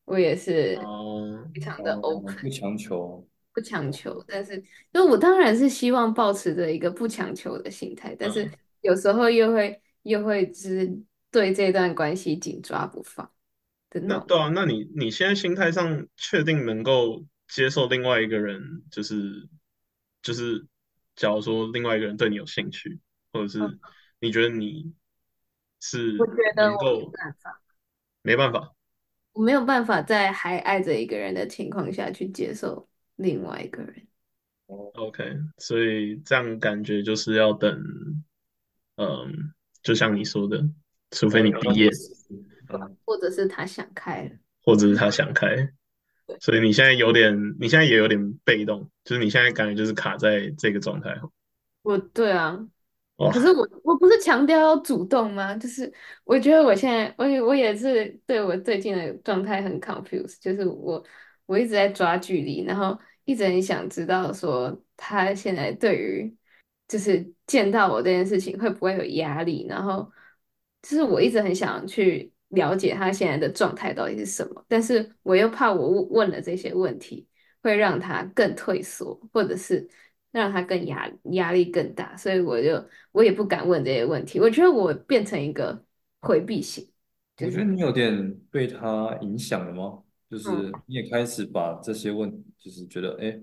我也是哦，非常的哦 open，不强求。不强求，但是就我当然是希望保持着一个不强求的心态，但是有时候又会又会就是对这段关系紧抓不放的那种。那对啊，那你你现在心态上确定能够接受另外一个人，就是就是，假如说另外一个人对你有兴趣，或者是你觉得你是我觉得我没能够办法，没办法，我没有办法在还爱着一个人的情况下去接受另外一个人。OK，所以这样感觉就是要等，嗯，就像你说的，除非你毕业，嗯，或者是他想开了，或者是他想开，所以你现在有点，你现在也有点被动，就是你现在感觉就是卡在这个状态。我对啊，哇可是我我不是强调要主动吗？就是我觉得我现在我也我也是对我最近的状态很 confused，就是我我一直在抓距离，然后一直很想知道说他现在对于就是见到我这件事情会不会有压力，然后就是我一直很想去了解他现在的状态到底是什么，但是我又怕我问了这些问题会让他更退缩，或者是。让他更压压力更大，所以我就我也不敢问这些问题。我觉得我变成一个回避型，我觉得你有点被他影响了吗？就是嗯你也开始把这些问，就是觉得，哎，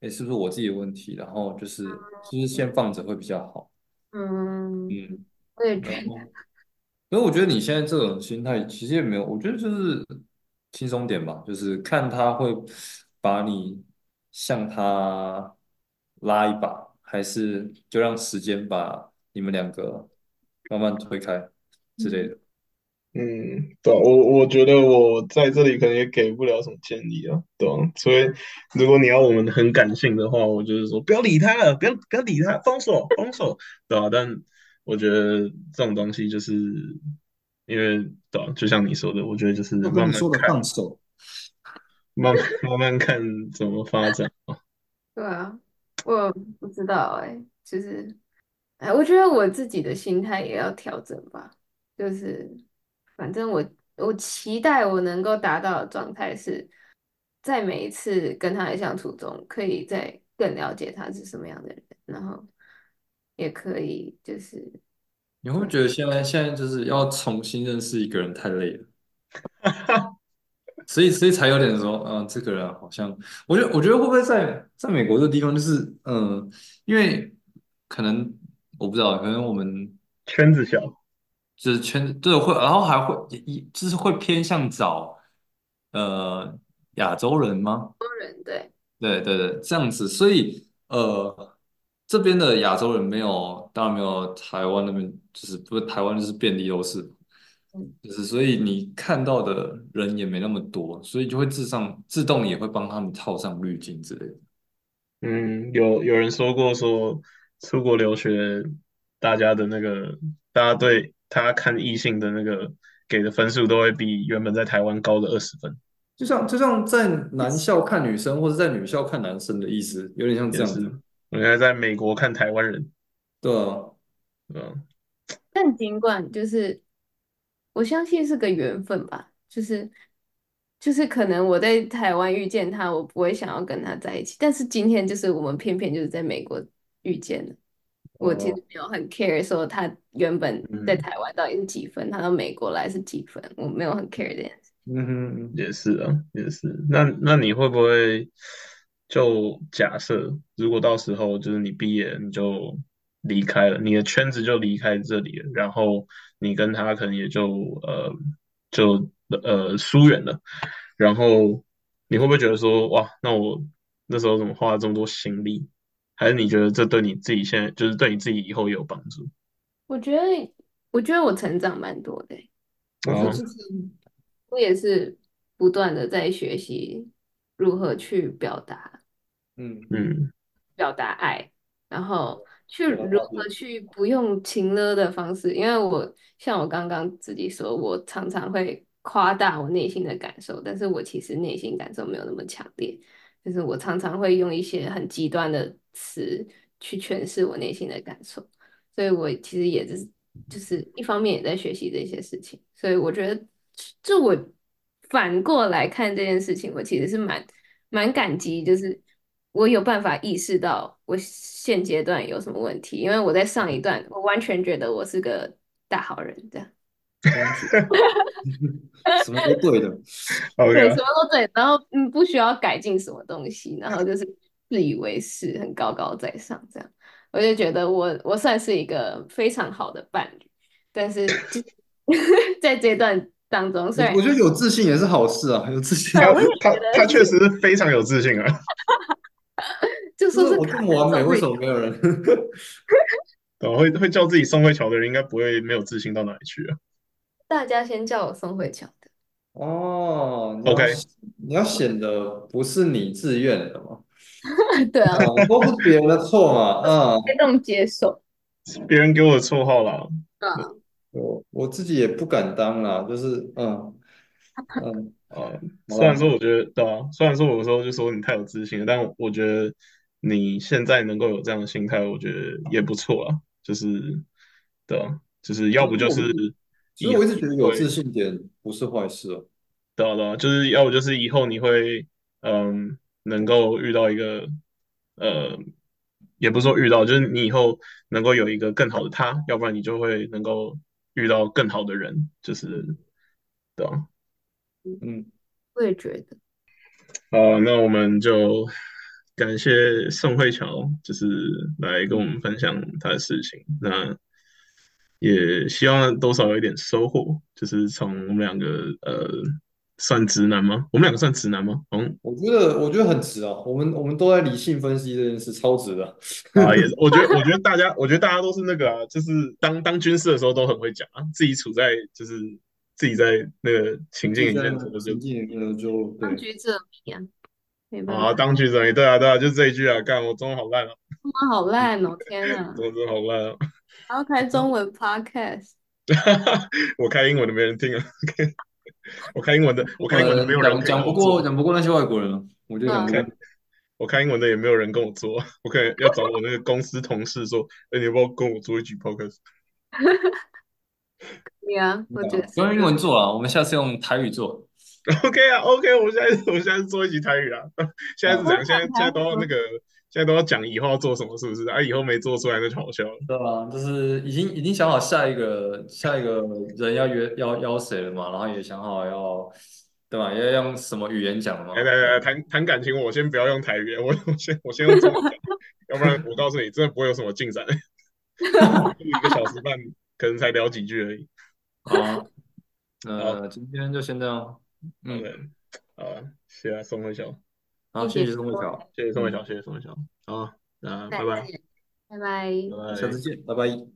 哎，是不是我自己的问题？然后就是，是不是先放着会比较好？嗯，嗯，我也觉得，所以我觉得你现在这种心态其实也没有，我觉得就是轻松点吧，就是看他会把你向他拉一把，还是就让时间把你们两个慢慢推开之类的。嗯，对啊我我觉得我在这里可能也给不了什么建议啊，对啊，所以如果你要我们很感性的话，我就是说不要理他了，不要不要理他，封锁封锁，对啊，但我觉得这种东西就是因为对啊，就像你说的，我觉得就是我慢慢说的看，放手，慢慢慢慢看怎么发展。对啊，我不知道哎、就是，哎，我觉得我自己的心态也要调整吧。就是，反正我我期待我能够达到的状态是，在每一次跟他的相处中，可以再更了解他是什么样的人，然后也可以就是。你会不会觉得现在现在就是要重新认识一个人太累了？所以所以才有点说，嗯、这个人好像，我觉得我觉得会不会在在美国这地方，就是嗯、因为可能我不知道，可能我们圈子小，就是圈子对会，然后还会一就是会偏向找呃亚洲人吗？亚洲人对，对对对，这样子，所以呃，这边的亚洲人没有，当然没有台湾那边，就是不是台湾就是遍地都是，嗯就是所以你看到的人也没那么多，所以就会自上自动也会帮他们套上滤镜之类的。嗯，有有人说过说出国留学，大家的那个大家对他看异性的那个给的分数都会比原本在台湾高的二十分，就像就像在男校看女生，或者在女校看男生的意思，有点像这样子。我现在在美国看台湾人，对啊，嗯，但尽管就是我相信是个缘分吧，就是就是可能我在台湾遇见他，我不会想要跟他在一起，但是今天就是我们偏偏就是在美国遇见了。我其实没有很 care 说他原本在嗯台湾到底是几分，他到美国来是几分，我没有很 care 这件事。嗯哼，也是啊，也是。那那你会不会就假设，如果到时候就是你毕业了你就离开了，你的圈子就离开这里了，然后你跟他可能也就呃就呃疏远了，然后你会不会觉得说，哇，那我那时候怎么花了这么多心力？还是你觉得这对你自己现在就是对你自己以后有帮助？我觉得，我觉得我成长蛮多的。欸，我哦。是就是我也是不断的在学习如何去表达嗯，嗯。表达爱，然后去如何去不用情勒的方式，因为我像我刚刚自己说，我常常会夸大我内心的感受，但是我其实内心感受没有那么强烈，就是我常常会用一些很极端的词去诠释我内心的感受，所以我其实也是就是一方面也在学习这些事情，所以我觉得就我反过来看这件事情，我其实是蛮蛮感激，就是我有办法意识到我现阶段有什么问题，因为我在上一段我完全觉得我是个大好人，这样。什么都对的，对，什么都对，然后嗯，不需要改进什么东西，然后就是自以为是，很高高在上，这样，我就觉得我我算是一个非常好的伴侣，但是 在这段当中，虽然我觉得有自信也是好事啊，有自信，他他他确实是非常有自信啊，就说是我这么完美，为什么没有人？哦，会会叫自己宋慧乔的人，应该不会没有自信到哪里去啊。大家先叫我宋慧乔的哦。OK，你要显得不是你自愿的嘛？对啊，都是别人的错嘛。嗯，被动接受，别人给我的绰号啦。嗯，我我自己也不敢当啦，就是嗯嗯 啊。虽然说我觉得对啊，虽然说有时候就说你太有自信了，但我觉得你现在能够有这样的心态，我觉得也不错啊。就是对啊，就是要不就是。其实我一直觉得有自信点不是坏事啊。对啊，对啊，就是要不就是以后你会嗯能够遇到一个呃，也不是说遇到，就是你以后能够有一个更好的他，要不然你就会能够遇到更好的人，就是对啊，嗯，我也觉得。好，那我们就感谢宋慧乔，就是来跟我们分享他的事情。那。也希望多少有一点收获，就是从我们两个呃，算直男吗？我们两个算直男吗？嗯，我觉得我觉得很直啊，我们我们都在理性分析这件事，超直的啊。也是，我觉得我觉得大家，我觉得大家都是那个啊，就是当当军事的时候都很会讲啊，自己处在就是自己在那个情境里面，情境里面就当局者迷啊，啊，当局者迷，对啊对啊，就这一句啊，干我中文好烂啊，中文好烂哦，天啊，中文好烂啊。然后开中文 podcast，我开英文的没人听啊。我开英文的，我开英文的没有人讲不过讲不过那些外国人了。我就讲，我开英文的也没有人跟我做，我可能要找我那个公司同事说，哎，你要不要跟我做一局 podcast？可以啊，我觉得用英文做啊，我们下次用台语做。OK 啊，OK，我们现在我们现在做一集台语啊，现在是怎样？现在 现在都要那个。现在都要讲以后要做什么，是不是？啊，以后没做出来那就好笑了。对啊，就是已经已经想好下一个下一个人要约要邀谁了嘛，然后也想好要对吧？要用什么语言讲嘛？来来来，谈谈感情，我先不要用台语，我我先我先用中文讲，要不然我告诉你，真的不会有什么进展。一个小时半，可能才聊几句而已。好，那今天就先这样。嗯，好，谢谢宋慧乔。好，谢谢宋慧乔，谢谢宋慧乔，谢谢宋慧乔。好，那拜拜，拜拜，拜拜，下次见，拜拜。